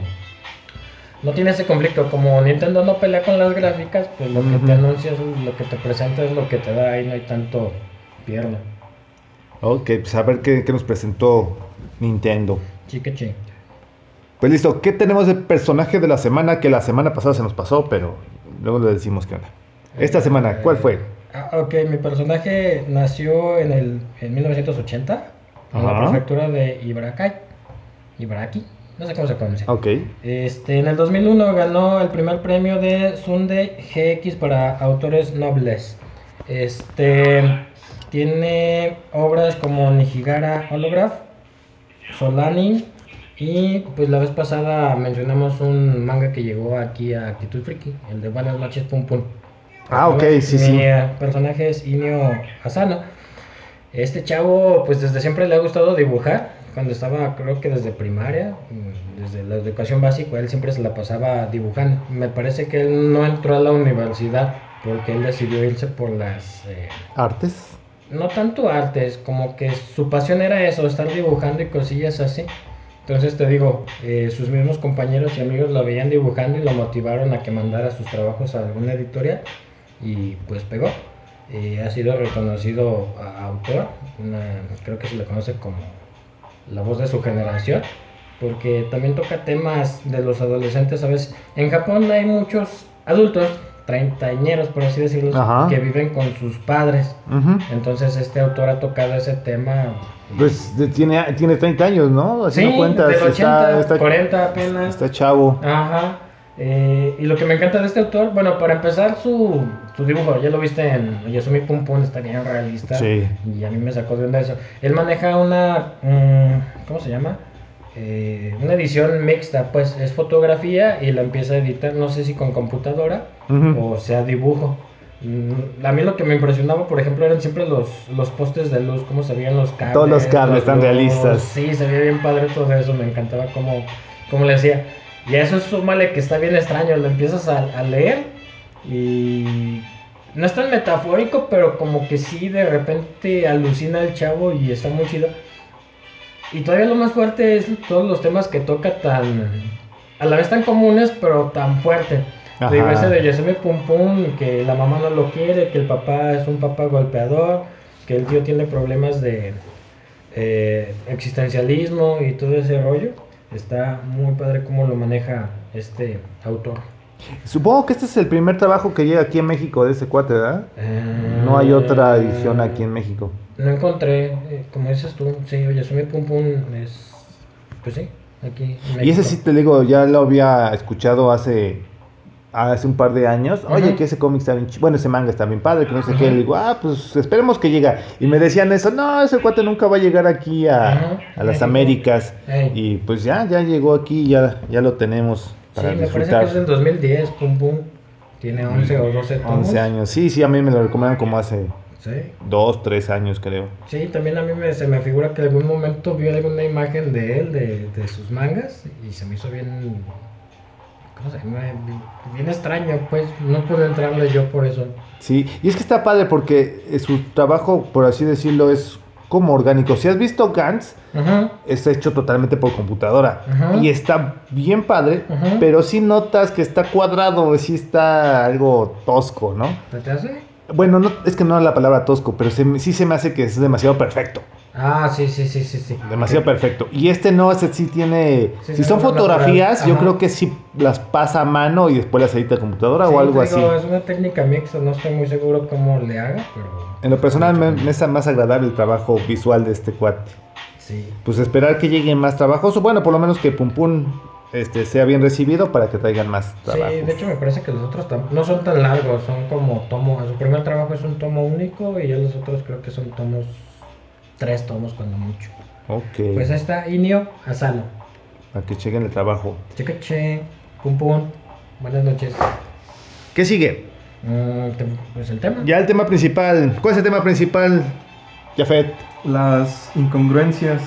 Speaker 2: No tiene ese conflicto. Como Nintendo no pelea con las gráficas, pues lo que te anuncia, es lo que te presenta es lo que te da. Ahí no hay tanto pierna.
Speaker 1: Ok, pues a ver qué, qué nos presentó Nintendo.
Speaker 2: Chique, chi.
Speaker 1: Pues listo, ¿qué tenemos de personaje de la semana que la semana pasada se nos pasó, pero luego le decimos qué onda? Esta semana, ¿cuál fue?
Speaker 2: Ah, ok, mi personaje nació en, el, en 1980 en la prefectura de Ibaraki. Ibaraki, no sé cómo se pronuncia.
Speaker 1: Ok.
Speaker 2: Este, en el 2001 ganó el primer premio de Sunday GX para autores nobles. Este, tiene obras como Nijigara Holograph, Solani y pues la vez pasada mencionamos un manga que llegó aquí a Actitud Friki, el de Buenas noches Pum Pum.
Speaker 1: Ah, ok, sí,
Speaker 2: Mi
Speaker 1: sí.
Speaker 2: personaje es Inio Asano. Este chavo, pues desde siempre le ha gustado dibujar. Cuando estaba, creo que desde primaria, mm, desde la educación básica, él siempre se la pasaba dibujando. Me parece que él no entró a la universidad porque él decidió irse por las. eh,
Speaker 1: Artes.
Speaker 2: no tanto artes, como que su pasión era eso, estar dibujando y cosillas así. Entonces te digo, eh, sus mismos compañeros y amigos lo veían dibujando y lo motivaron a que mandara sus trabajos a alguna editorial y pues pegó. Eh, ha sido reconocido autor, una- creo que se le conoce como la voz de su generación, porque también toca temas de los adolescentes, ¿sabes? En Japón hay muchos adultos, treintañeros por así decirlo,
Speaker 1: Ajá.
Speaker 2: que viven con sus padres. Entonces este autor ha tocado ese tema.
Speaker 1: Pues de- tiene, tiene 30 años, ¿no? Así
Speaker 2: sí,
Speaker 1: cuentas.
Speaker 2: del 80,
Speaker 1: está, está,
Speaker 2: 40 apenas.
Speaker 1: está chavo.
Speaker 2: Ajá. Eh, y lo que me encanta de este autor, bueno, para empezar su, su dibujo, ya lo viste en Yasumi Pum Pum, está bien realista.
Speaker 1: Sí.
Speaker 2: Y a mí me sacó de onda eso. Él maneja una, mm, ¿cómo se llama? Eh, una edición mixta, pues es fotografía y la empieza a editar, no sé si con computadora
Speaker 1: Ujú.
Speaker 2: o sea dibujo. Mm, A mí lo que me impresionaba, por ejemplo, eran siempre los, los postes de luz, cómo se veían los cables.
Speaker 1: Todos los cables tan realistas.
Speaker 2: Sí, se veía bien padre todo eso, me encantaba cómo, cómo le hacía. Y a eso súmale que está bien extraño, lo empiezas a, a leer y no es tan metafórico, pero como que sí de repente alucina el chavo y está muy chido. Y todavía lo más fuerte es todos los temas que toca tan, a la vez tan comunes, pero tan fuerte.
Speaker 1: Ajá.
Speaker 2: Digo, ese de Yasumi Pum Pum, que la mamá no lo quiere, que el papá es un papá golpeador, que el tío tiene problemas de eh, existencialismo y todo ese rollo. Está muy padre cómo lo maneja este autor.
Speaker 1: Supongo que este es el primer trabajo que llega aquí en México de ese cuate, ¿verdad?
Speaker 2: Eh,
Speaker 1: No hay otra edición aquí en México.
Speaker 2: No encontré, eh, como dices tú, sí, Yasumi Pum Pum es, pues sí, aquí en
Speaker 1: Y ese sí te digo, ya lo había escuchado hace hace un par de años. Oye, que ese cómic está bien ch- bueno, ese manga está bien padre, que no sé qué. Le digo, ah, pues esperemos que llegue. Y me decían eso, no, ese cuate nunca va a llegar aquí a, a las. Américas. Y pues ya, ya llegó aquí, ya, ya lo tenemos
Speaker 2: Sí,
Speaker 1: para
Speaker 2: me parece
Speaker 1: disfrutar.
Speaker 2: que es del 2010, Pum Pum. Tiene 11 o 12 tomos.
Speaker 1: 11 años. Sí, sí, a mí me lo recomendan como hace
Speaker 2: Sí.
Speaker 1: 2, 3 años, creo.
Speaker 2: Sí, también a mí me, se me figura que en algún momento vi alguna imagen de él, de, de sus mangas, y se me hizo bien. ¿Cómo se llama? Bien extraño, pues. No pude entrarle yo por eso.
Speaker 1: Sí, y es que está padre porque eh, su trabajo, por así decirlo, es como orgánico. Si has visto Gantz,
Speaker 2: Ajá.
Speaker 1: está hecho totalmente por computadora. Y está bien padre, pero sí notas que está cuadrado, sí está algo tosco, ¿no?
Speaker 2: ¿Se te hace?
Speaker 1: Bueno, no, es que no la palabra tosco, pero se sí se me hace que es demasiado perfecto.
Speaker 2: Ah, sí, sí, sí, sí. sí.
Speaker 1: Demasiado perfecto. Y este no, este sí tiene...
Speaker 2: Sí,
Speaker 1: si son fotografías, yo creo que sí las pasa a mano y después las edita a computadora
Speaker 2: Sí,
Speaker 1: o algo
Speaker 2: te
Speaker 1: así.
Speaker 2: digo, Es una técnica mixta, no estoy muy seguro cómo le haga, pero.
Speaker 1: En lo personal me, me es más agradable el trabajo visual de este cuate.
Speaker 2: Sí.
Speaker 1: Pues esperar que lleguen más trabajos, o bueno, por lo menos que Pum Pum este, sea bien recibido para que traigan más
Speaker 2: Sí,
Speaker 1: trabajos.
Speaker 2: de hecho me parece que los otros no son tan largos, son como tomo. Su primer trabajo es un tomo único y ya los otros creo que son tomos, tres tomos cuando mucho.
Speaker 1: Ok,
Speaker 2: Pues ahí está Inio Asano.
Speaker 1: para que lleguen el trabajo.
Speaker 2: Cheque che, pum pum. Buenas noches.
Speaker 1: ¿Qué sigue?
Speaker 2: Mm, pues el tema.
Speaker 1: Ya el tema principal. ¿Cuál es el tema principal, Jafet?
Speaker 3: Las incongruencias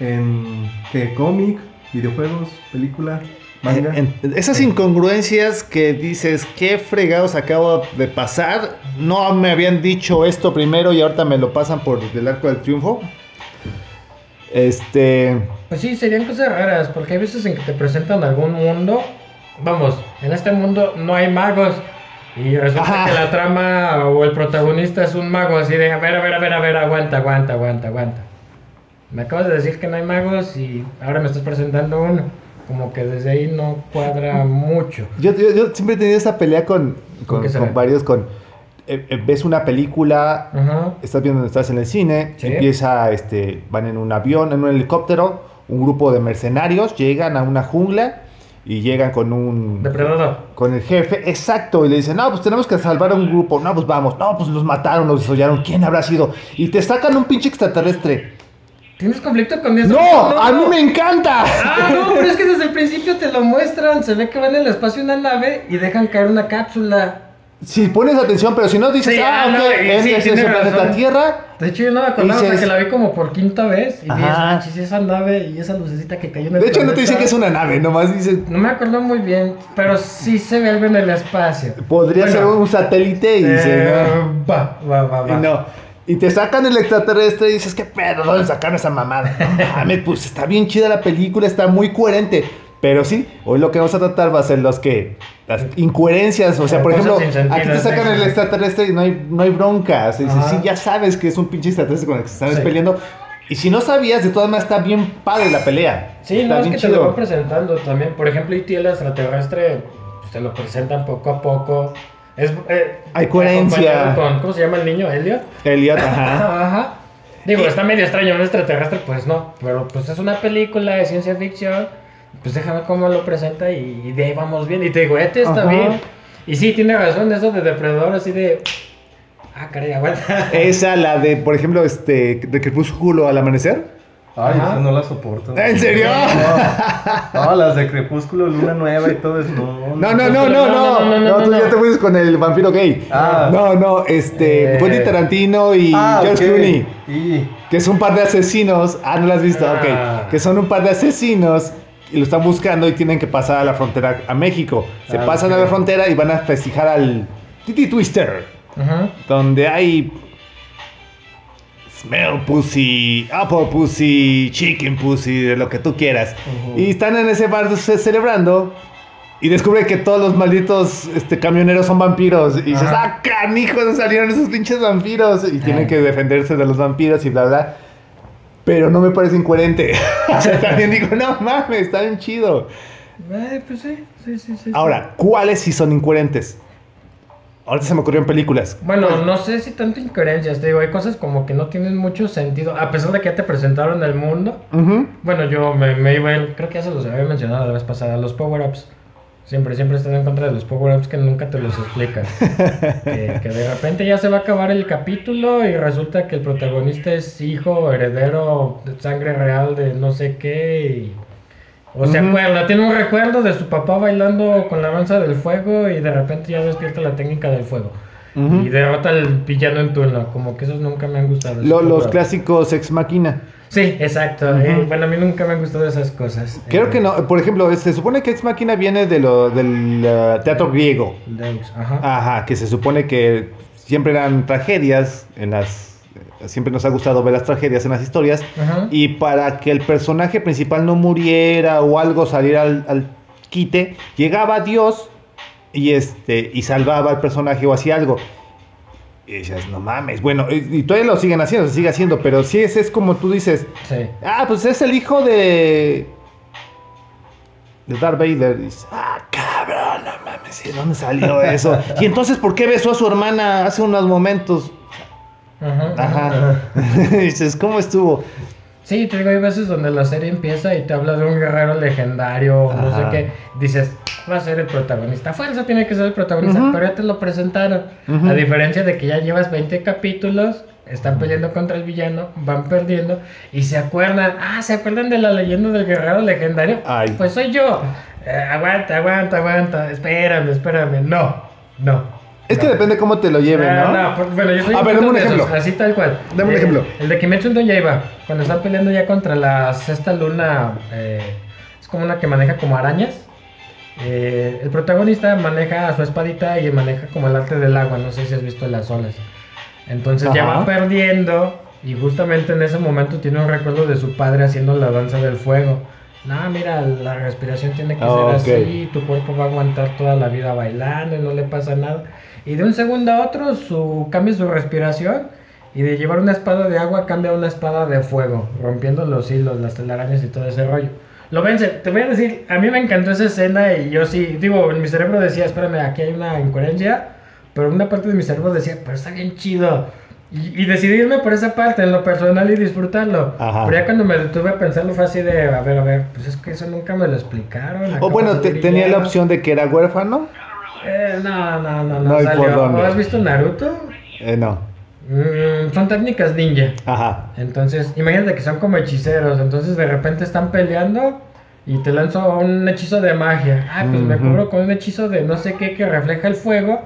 Speaker 3: en que cómic, videojuegos, película, manga.
Speaker 1: En- en- esas incongruencias que dices, ¿qué fregados acabo de pasar? No me habían dicho esto primero y ahorita me lo pasan por el arco del triunfo. Este.
Speaker 2: Pues sí, serían cosas raras, porque hay veces en que te presentan algún mundo. Vamos, en este mundo no hay magos. Y resulta
Speaker 1: Ajá.
Speaker 2: que la trama o el protagonista es un mago, así de, a ver, a ver, a ver, a ver, aguanta, aguanta, aguanta, aguanta. Me acabas de decir que no hay magos y ahora me estás presentando uno. como que desde ahí no cuadra mucho.
Speaker 1: Yo, yo, yo siempre he tenido esa pelea con, con, varios, con... eh, eh, ves una película, estás viendo, estás en el cine,
Speaker 2: Sí.
Speaker 1: empieza, este, van en un avión, en un helicóptero, un grupo de mercenarios llegan a una jungla y llegan con un...
Speaker 2: Depredador.
Speaker 1: Con el jefe, exacto, y le dicen, no, pues tenemos que salvar a un grupo, no, pues vamos, no, pues los mataron, los desollaron, ¿quién habrá sido? Y te sacan un pinche extraterrestre.
Speaker 2: ¿Tienes conflicto con eso?
Speaker 1: ¡No! ¡A mí me encanta!
Speaker 2: Ah, no, pero es que desde el principio te lo muestran. Se ve que van en el espacio una nave y dejan caer una cápsula.
Speaker 1: Si pones atención, pero si no dices,
Speaker 2: Sí,
Speaker 1: ah,
Speaker 2: ah,
Speaker 1: ok,
Speaker 2: no, y
Speaker 1: es,
Speaker 2: sí,
Speaker 1: es
Speaker 2: tiene
Speaker 1: ese planeta. Tierra,
Speaker 2: De hecho, yo no me acordaba
Speaker 1: Dices-
Speaker 2: hasta que la vi como por quinta vez. Y
Speaker 1: Ajá.
Speaker 2: dices, manches, esa nave y esa lucecita que cayó en el
Speaker 1: De hecho, no te
Speaker 2: planeta".
Speaker 1: dice que es una nave, nomás dice.
Speaker 2: No me acuerdo muy bien, pero sí se ve algo en el espacio.
Speaker 1: Podría
Speaker 2: Bueno,
Speaker 1: ser un satélite y
Speaker 2: eh,
Speaker 1: no.
Speaker 2: Va, va, va, va.
Speaker 1: Y no. Y te sacan el extraterrestre y dices, ¿qué pedo? ¿Dónde sacaron esa mamada? No mames, pues está bien chida la película, está muy coherente. Pero sí, hoy lo que vamos a tratar va a ser los que. Las incoherencias. O sea, por ejemplo,
Speaker 2: sentido,
Speaker 1: aquí te sacan el extraterrestre y no hay, no hay bronca. O sea, dices, sí, ya sabes que es un pinche extraterrestre con el que se están
Speaker 2: Sí.
Speaker 1: peleando. Y si no sabías, de todas maneras está bien padre la pelea.
Speaker 2: Sí,
Speaker 1: está
Speaker 2: no, es que te lo van presentando también. Por ejemplo, E.T. el extraterrestre, pues te lo presentan poco a poco. Es, eh,
Speaker 1: Hay coherencia.
Speaker 2: Con, ¿Cómo se llama el niño? ¿Elliot?
Speaker 1: Elliot, ajá.
Speaker 2: Ajá. Digo, está medio extraño, un extraterrestre, pues no. Pero pues es una película de ciencia ficción. Pues déjame cómo lo presenta y, y de ahí vamos bien. Y te digo, este está
Speaker 1: Ajá.
Speaker 2: bien. Y sí, tiene razón, eso de depredador, así de. Ah, caray, aguanta.
Speaker 1: Esa, la de, por ejemplo, este, de Crepúsculo al amanecer.
Speaker 3: Ay,
Speaker 2: Ajá.
Speaker 3: esa no la soporto.
Speaker 1: ¿En serio?
Speaker 3: No, no, las de Crepúsculo, Luna Nueva y todo eso. No,
Speaker 1: No, no, no, no, no.
Speaker 2: no, no,
Speaker 1: No, tú
Speaker 2: no,
Speaker 1: ya
Speaker 2: no.
Speaker 1: te fuiste con el vampiro gay.
Speaker 3: Ah.
Speaker 1: No, no, este,
Speaker 2: Eh.
Speaker 1: Quentin Tarantino y
Speaker 3: Ah,
Speaker 1: George. Clooney.
Speaker 3: Y
Speaker 1: Que es un par de asesinos. Ah, no lo has visto,
Speaker 2: Ah.
Speaker 1: ok. Que son un par de asesinos y lo están buscando y tienen que pasar a la frontera a México. Se
Speaker 3: Ah,
Speaker 1: pasan a la frontera y van a festejar al Titi Twister.
Speaker 2: Ajá.
Speaker 1: Donde hay Smell Pussy, Apple Pussy, Chicken Pussy, de lo que tú quieras. Y están en ese bar ce- celebrando y descubre que todos los malditos este, camioneros son vampiros. Y dices, ah, canijos, salieron esos pinches vampiros. Y tienen
Speaker 2: Ay.
Speaker 1: que defenderse de los vampiros y bla, bla. Pero no me parece incoherente. o sea, también digo, no mames, está bien chido.
Speaker 2: Eh, pues sí, sí, sí, sí.
Speaker 1: Ahora, ¿cuáles sí son incoherentes? Ahorita se me ocurrió en películas.
Speaker 2: Bueno, no sé si tanto incoherencias, te digo, hay cosas como que no tienen mucho sentido, a pesar de que ya te presentaron el mundo. Bueno, yo me, me iba, a ir- creo que ya se los había mencionado la vez pasada, los power-ups. Siempre, siempre estado en contra de los power-ups que nunca te los explican. que, que de repente ya se va a acabar el capítulo y resulta que el protagonista es hijo, heredero, de sangre real de no sé qué. y- o se
Speaker 1: Ujú.
Speaker 2: acuerda, tiene un recuerdo de su papá bailando con la danza del fuego y de repente ya despierta la técnica del fuego. Y derrota al villano en turno. Como que esos nunca me han gustado.
Speaker 1: Lo- los clásicos ex máquina.
Speaker 2: Sí, exacto. Eh, bueno, a mí nunca me han gustado esas cosas.
Speaker 1: Creo
Speaker 2: Eh,
Speaker 1: que no. Por ejemplo, se supone que ex máquina viene de lo, del eh, teatro griego.
Speaker 2: Deus, ajá.
Speaker 1: Ajá, que se supone que siempre eran tragedias en las. Siempre nos ha gustado ver las tragedias en las historias.
Speaker 2: Ajá.
Speaker 1: Y para que el personaje principal no muriera o algo saliera al, al quite, llegaba Dios y este y salvaba al personaje o hacía algo. Y dices, no mames, bueno, y, y todavía lo siguen haciendo, se sigue haciendo, pero sí es, es como tú dices,
Speaker 2: Sí.
Speaker 1: ah, pues es el hijo de. de Darth Vader. Y dices, ah, cabrón, no mames, ¿de dónde salió eso? y entonces, ¿por qué besó a su hermana hace unos momentos?
Speaker 2: Ajá.
Speaker 1: Ajá. dices, ¿cómo estuvo?
Speaker 2: Sí, te digo, hay veces donde la serie empieza y te habla de un guerrero legendario, no sé
Speaker 1: Ajá.
Speaker 2: qué. Dices, va a ser el protagonista. Fuerza tiene que ser el protagonista, pero ya te lo presentaron. A diferencia de que ya llevas 20 capítulos, están peleando contra el villano, van perdiendo y se acuerdan. Ah, ¿se acuerdan de la leyenda del guerrero legendario?
Speaker 1: Ay.
Speaker 2: Pues soy yo. Eh, aguanta, aguanta, aguanta. Espérame, espérame. No, no.
Speaker 1: Es que
Speaker 2: no.
Speaker 1: depende cómo te lo lleven,
Speaker 2: Ah,
Speaker 1: ¿no?
Speaker 2: no, por- bueno, yo soy
Speaker 1: A
Speaker 2: un
Speaker 1: ver, dame un
Speaker 2: esos,
Speaker 1: ejemplo.
Speaker 2: así tal cual.
Speaker 1: Dame un
Speaker 2: Eh,
Speaker 1: ejemplo.
Speaker 2: El de Kimetsu no Yaiba, cuando están peleando ya contra la sexta luna, eh, es como una que maneja como arañas. Eh, el protagonista maneja su espadita y maneja como el arte del agua, no sé si has visto las olas. Entonces ya
Speaker 1: Ajá.
Speaker 2: va perdiendo y justamente en ese momento tiene un recuerdo de su padre haciendo la danza del fuego. No, mira, la respiración tiene que
Speaker 1: Ah,
Speaker 2: ser
Speaker 1: ok.
Speaker 2: así, tu cuerpo va a aguantar toda la vida bailando y no le pasa nada. Y de un segundo a otro su, cambia su respiración y de llevar una espada de agua cambia a una espada de fuego, rompiendo los hilos, las telarañas y todo ese rollo. lo vence. Te voy a decir, a mí me encantó esa escena y yo sí, digo, en mi cerebro decía, espérame, aquí hay una incoherencia, pero una parte de mi cerebro decía, pero está bien chido. Y, y decidí irme por esa parte, en lo personal y disfrutarlo.
Speaker 1: Ajá.
Speaker 2: Pero ya cuando me detuve a pensarlo fue así de, a ver, a ver, pues es que eso nunca me lo explicaron.
Speaker 1: O bueno, te- tenía la opción de que era huérfano.
Speaker 2: Eh, no, no, no, no,
Speaker 1: No hay por
Speaker 2: salió.
Speaker 1: dónde.
Speaker 2: ¿O ¿Has visto Naruto?
Speaker 1: Eh, no.
Speaker 2: Mm, son técnicas ninja.
Speaker 1: Ajá.
Speaker 2: Entonces, imagínate que son como hechiceros. Entonces, de repente están peleando y te lanzo un hechizo de magia. Ah, pues me cubro con un hechizo de no sé qué que refleja el fuego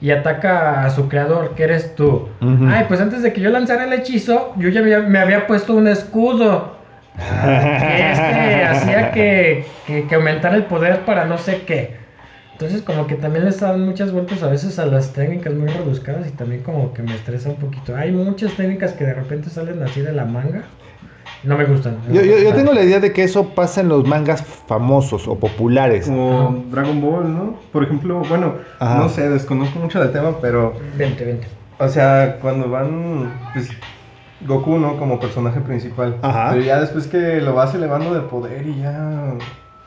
Speaker 2: y ataca a su creador, que eres tú. Ay, pues antes de que yo lanzara el hechizo, yo ya me, había- me había puesto un escudo. Que este hacía que, que, que aumentara el poder para no sé qué. Entonces como que también le dan muchas vueltas a veces a las técnicas muy rebuscadas y también como que me estresa un poquito. Hay muchas técnicas que de repente salen así de la manga. No me gustan.
Speaker 1: Yo, yo, yo tengo la idea de que eso pasa en los mangas famosos o populares.
Speaker 3: Como Dragon Ball, ¿no? Por ejemplo, bueno,
Speaker 1: Ajá.
Speaker 3: no sé, desconozco mucho del tema, pero,
Speaker 2: Vente, vente.
Speaker 3: o sea, cuando van, pues, Goku, ¿no? Como personaje principal.
Speaker 1: Ajá.
Speaker 3: Pero ya después que lo vas elevando de poder y ya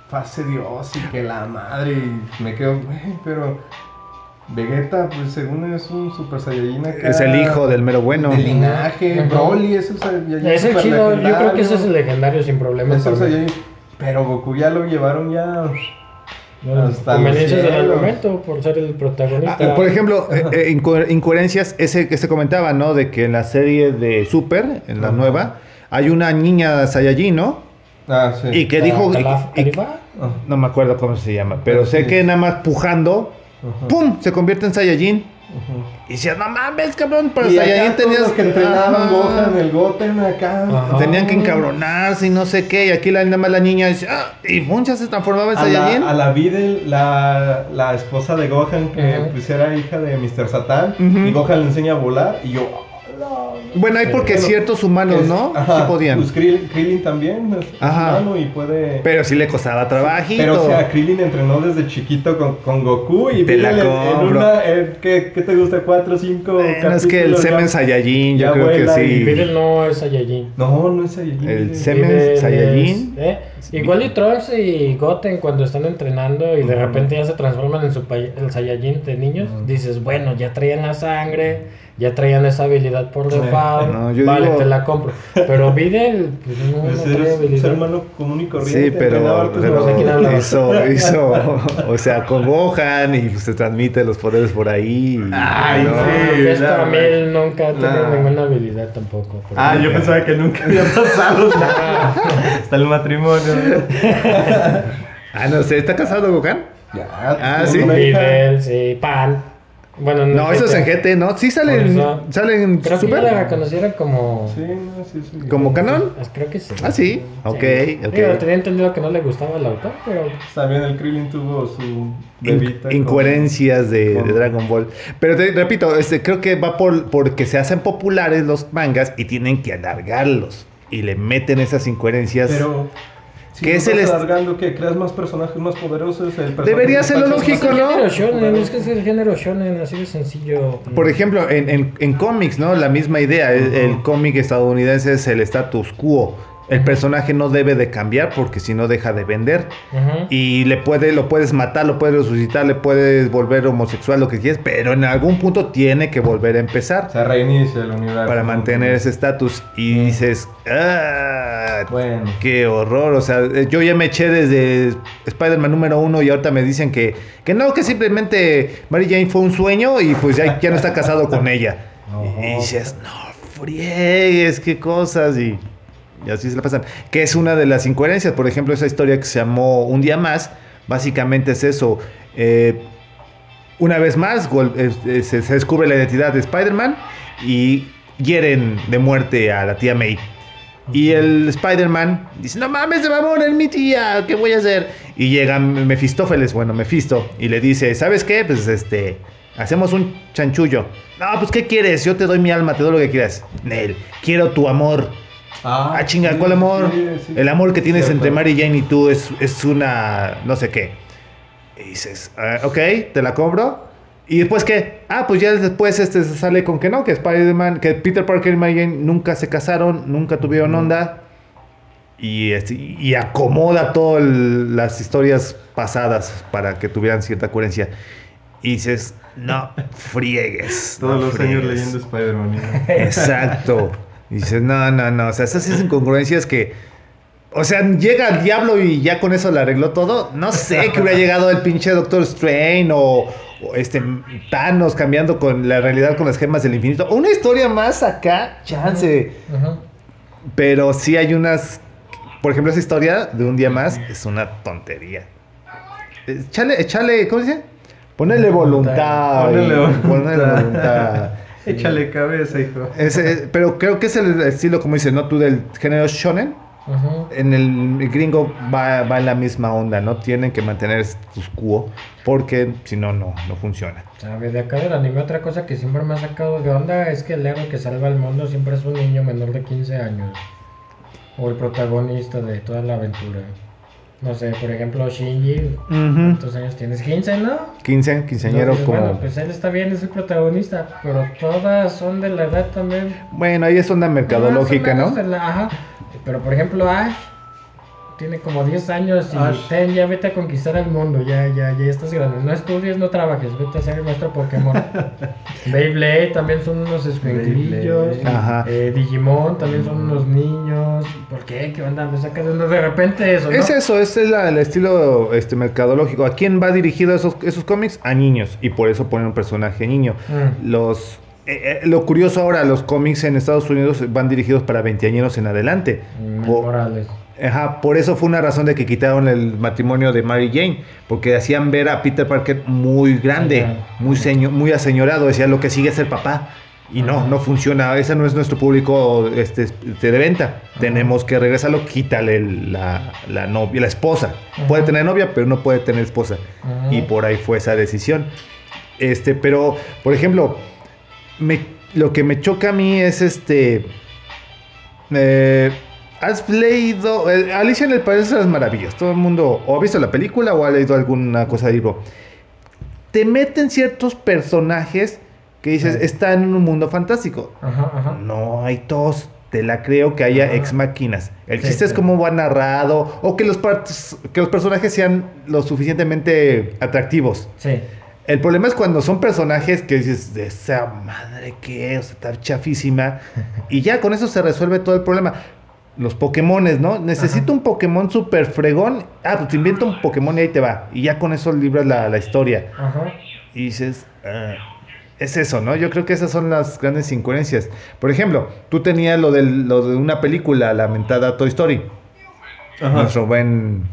Speaker 3: fase Dios y que la madre y me quedo, güey, pero Vegeta, pues según es un Super Saiyajin acá,
Speaker 1: Es el hijo del mero bueno.
Speaker 3: de linaje. Broly es el Saiyajin
Speaker 2: Es el chido, yo creo que ese es el legendario sin problema.
Speaker 3: Es el
Speaker 2: para mí.
Speaker 3: Saiyajin. Pero Goku ya lo llevaron ya
Speaker 2: Bueno,
Speaker 3: hasta
Speaker 2: conveniencias del argumento por ser el protagonista.
Speaker 1: Ah, por ejemplo, eh, eh, inco- incoherencias, ese que se comentaba, ¿no? De que en la serie de Super, en la
Speaker 3: Ajá.
Speaker 1: nueva, hay una niña Saiyajin, ¿no?
Speaker 3: Ah, sí.
Speaker 1: Y que dijo... y-
Speaker 2: Calaf-
Speaker 1: y-
Speaker 2: Califa?
Speaker 3: Ah,
Speaker 1: no me acuerdo cómo se llama, pero sé
Speaker 3: Sí.
Speaker 1: que nada más pujando,
Speaker 3: ajá,
Speaker 1: ¡pum! Se convierte en Saiyajin.
Speaker 3: ajá.
Speaker 1: Y decía, no mames, cabrón, pero
Speaker 3: y
Speaker 1: Saiyajin tenías
Speaker 3: los que entrenaban. Gohan, el Goten acá.
Speaker 2: Ajá.
Speaker 1: Tenían que encabronarse y no sé qué. Y aquí la, nada más la niña dice, ah, y ¡pum! ya se transformaba en
Speaker 3: A
Speaker 1: Saiyajin.
Speaker 3: la, a la Videl, la, la esposa de Gohan, que
Speaker 2: Ajá.
Speaker 3: pues era hija de Mr. Satan, y Gohan le enseña a volar, y yo...
Speaker 1: Bueno, hay porque
Speaker 3: Bueno,
Speaker 1: ciertos humanos,
Speaker 3: es-
Speaker 1: ¿no?
Speaker 3: Ajá,
Speaker 1: sí podían.
Speaker 3: Pues Krill- Krillin también es
Speaker 1: Ajá.
Speaker 3: humano y puede...
Speaker 1: Pero sí le costaba trabajito.
Speaker 3: Pero, o sea, Krillin entrenó desde chiquito con, con Goku y
Speaker 1: Te la
Speaker 3: en, una... en- ¿qué, qué te gusta? ¿Cuatro, cinco
Speaker 1: Bueno, es que el semen
Speaker 3: Ya-
Speaker 1: Saiyajin, yo
Speaker 3: ya
Speaker 1: creo que sí.
Speaker 2: Videl no es Saiyajin.
Speaker 3: No, no es Saiyajin.
Speaker 1: El semen Saiyajin.
Speaker 2: ¿eh? Igual y Trunks y Goten cuando están entrenando y de repente ya se transforman en su el Saiyajin de niños, dices, bueno, ya traían la sangre, ya traían esa habilidad por default,
Speaker 1: No, yo
Speaker 2: vale,
Speaker 1: digo-
Speaker 2: te la compro. Pero Videl, pues no,
Speaker 3: Pues
Speaker 2: no
Speaker 3: eres
Speaker 2: trae
Speaker 3: un
Speaker 2: habilidad.
Speaker 3: ser humano común y corriente.
Speaker 1: Sí, pero,
Speaker 2: no sé
Speaker 1: hizo, hizo, o sea, con Gohan y se transmite los poderes por ahí. y-
Speaker 3: Ay,
Speaker 1: ¿no?
Speaker 3: sí.
Speaker 2: Esto
Speaker 3: nah,
Speaker 2: a mí él nunca ha tenido
Speaker 3: Nah.
Speaker 2: ninguna habilidad tampoco.
Speaker 3: Ah, yo pensaba que nunca había pasado nada. Hasta el matrimonio.
Speaker 1: Ah, no sé, ¿está casado Gohan?
Speaker 3: Ya,
Speaker 1: Ah, sí.
Speaker 2: sí, Pan. Bueno,
Speaker 1: No, eso es en GT, ¿no? Sí salen, salen
Speaker 2: Creo que
Speaker 1: super.
Speaker 2: yo la reconociera como...
Speaker 3: Sí, no, sí, sí.
Speaker 1: ¿Como canon?
Speaker 2: Creo que sí.
Speaker 1: Ah, sí. Ok, ok.
Speaker 2: Digo, tenía entendido que no le gustaba el autor, pero...
Speaker 3: También el Krillin tuvo su
Speaker 1: In-
Speaker 3: con-
Speaker 1: incoherencias de, Dragon Ball. Pero te repito, este, creo que va por porque se hacen populares los mangas y tienen que alargarlos. Y le meten esas incoherencias.
Speaker 3: Pero. Si
Speaker 1: ¿Qué
Speaker 3: ¿Qué
Speaker 1: es
Speaker 3: es
Speaker 1: el
Speaker 3: alargando que creas más personajes más poderosos. El personaje
Speaker 1: Debería ser lo lógico, ¿no?
Speaker 2: género shonen, es que es el género shonen, así de sencillo.
Speaker 1: Por ejemplo, en, en- en cómics, ¿no? La misma idea. El, el
Speaker 3: Ujú.
Speaker 1: cómic estadounidense es el status quo. El personaje no debe de cambiar porque si no deja de vender. Y le puede, lo puedes matar, lo puedes resucitar, le puedes volver homosexual, lo que quieras, pero en algún punto tiene que volver a empezar
Speaker 3: Se reinicia el universo.
Speaker 1: para mantener ese estatus. Y dices, ah,
Speaker 3: Bueno.
Speaker 1: qué horror. O sea, eh, yo ya me eché desde Spider-Man número uno y ahorita me dicen que, que no, que simplemente Mary Jane fue un sueño y pues ya, ya no está casado con ella. Y, y dices, no friegues, qué cosas. Y, y así se la pasan. Que es una de las incoherencias. Por ejemplo, esa historia que se llamó Un día más, básicamente es eso. Eh, una vez más, se descubre la identidad de Spider-Man y hieren de muerte a la tía May. Y el Spider-Man dice, no mames, se va a morir mi tía, ¿qué voy a hacer? Y llega Mefistófeles, bueno, Mefisto, y le dice, ¿sabes qué? Pues este, hacemos un chanchullo. No, pues ¿qué quieres? Yo te doy mi alma, te doy lo que quieras. Nel, quiero tu amor. Ah, chinga,
Speaker 3: sí,
Speaker 1: ¿cuál amor?
Speaker 3: sí, sí.
Speaker 1: El amor que tienes
Speaker 3: Cierto.
Speaker 1: entre Mary Jane y tú es, es una no sé qué. Y dices, "Ah, ok, te la cobro. ¿Y después qué? Ah, pues ya después este se sale con que no, que Spider-Man, que Peter Parker y Mary Jane nunca se casaron, nunca tuvieron onda. y, este, y acomoda todas las historias pasadas para que tuvieran cierta coherencia. Y dices, no friegues.
Speaker 3: Todos
Speaker 1: no
Speaker 3: los años
Speaker 1: friegues".
Speaker 3: leyendo Spider-Man. ¿no?
Speaker 1: Exacto. Y dices, no, no, no. O sea, esas incongruencias que. O sea, llega el diablo y ya con eso le arregló todo. No sé que hubiera llegado el pinche Doctor Strange o, o este Thanos cambiando con la realidad con las gemas del infinito. Una historia más acá, chance. Pero sí hay unas. Por ejemplo, esa historia de un día más es una tontería. Échale, échale, ¿cómo se dice? Ponele voluntad.
Speaker 3: Ponele voluntad.
Speaker 1: ponele voluntad.
Speaker 3: Échale cabeza, hijo.
Speaker 1: Ese- pero creo que es el estilo, como dices, ¿no? Tú del género shonen.
Speaker 2: Ujú.
Speaker 1: En el gringo va, va en la misma onda, ¿no? Tienen que mantener status quo porque si no, no, no funciona.
Speaker 2: ¿Sabe? De acá del anime, otra cosa que siempre me ha sacado de onda es que el héroe que salva al mundo siempre es un niño menor de 15 años. O el protagonista de toda la aventura. No sé, por ejemplo, Shinji.
Speaker 1: Ujú.
Speaker 2: ¿Cuántos años tienes? 15, ¿no?
Speaker 1: 15, quinceañero
Speaker 2: Entonces,
Speaker 1: como...
Speaker 2: Bueno, pues él está bien, es el protagonista, pero todas son de la edad también.
Speaker 1: Bueno, ahí es onda mercadológica, ¿no?
Speaker 2: la- ajá. Pero por ejemplo, Ash tiene como 10 años y
Speaker 3: Ash.
Speaker 2: ten, ya vete a conquistar el mundo, ya, ya, ya estás grande. No estudies, no trabajes, vete a ser nuestro Pokémon. Beyblade también son unos.
Speaker 1: Ajá.
Speaker 2: Eh, Digimon también son unos niños. ¿Por qué? ¿Qué onda? Me sacas de de repente eso, ¿no?
Speaker 1: Es eso, ese es la- el estilo este, mercadológico. ¿A quién va dirigido esos, esos cómics? A niños. Y por eso ponen un personaje niño.
Speaker 2: Mm.
Speaker 1: Los, eh, eh, lo curioso ahora, los cómics en Estados Unidos van dirigidos para veinteañeros en adelante.
Speaker 2: Mm, Morales.
Speaker 1: Ajá, por eso fue una razón de que quitaron el matrimonio de Mary Jane, porque hacían ver a Peter Parker muy grande, muy seño- muy aseñorado, decía lo que sigue es el papá. Y no,
Speaker 2: Ajá.
Speaker 1: no funciona, ese no es nuestro público este, este, de venta. Tenemos que regresarlo, quítale la, la novia, la esposa. Puede tener novia, pero no puede tener esposa. Y por ahí fue esa decisión. Este, pero, por ejemplo, me- lo que me choca a mí es este. eh, ¿Has leído eh, Alicia en el País de las Maravillas? Todo el mundo o ha visto la película o ha leído alguna cosa de libro. Te meten ciertos personajes que dices,
Speaker 2: Sí.
Speaker 1: están en un mundo fantástico.
Speaker 2: Ajá, ajá.
Speaker 1: No hay tos. Te la creo que haya
Speaker 2: Ajá.
Speaker 1: ex máquinas. El
Speaker 2: Sí,
Speaker 1: chiste es cómo va narrado o que los, que los personajes sean lo suficientemente atractivos.
Speaker 2: Sí.
Speaker 1: El problema es cuando son personajes que dices, de esa madre que es, está chafísima. y ya con eso se resuelve todo el problema. Los Pokémones, ¿no? Necesito
Speaker 2: Ajá.
Speaker 1: un Pokémon super fregón. Ah, pues te inventa un Pokémon y ahí te va. Y ya con eso libras la, la historia.
Speaker 2: Ajá.
Speaker 1: Y dices, ah, es eso, ¿no? Yo creo que esas son las grandes incoherencias. Por ejemplo, tú tenías lo, del- lo de una película lamentada Toy Story.
Speaker 3: Ajá.
Speaker 1: Nuestro buen.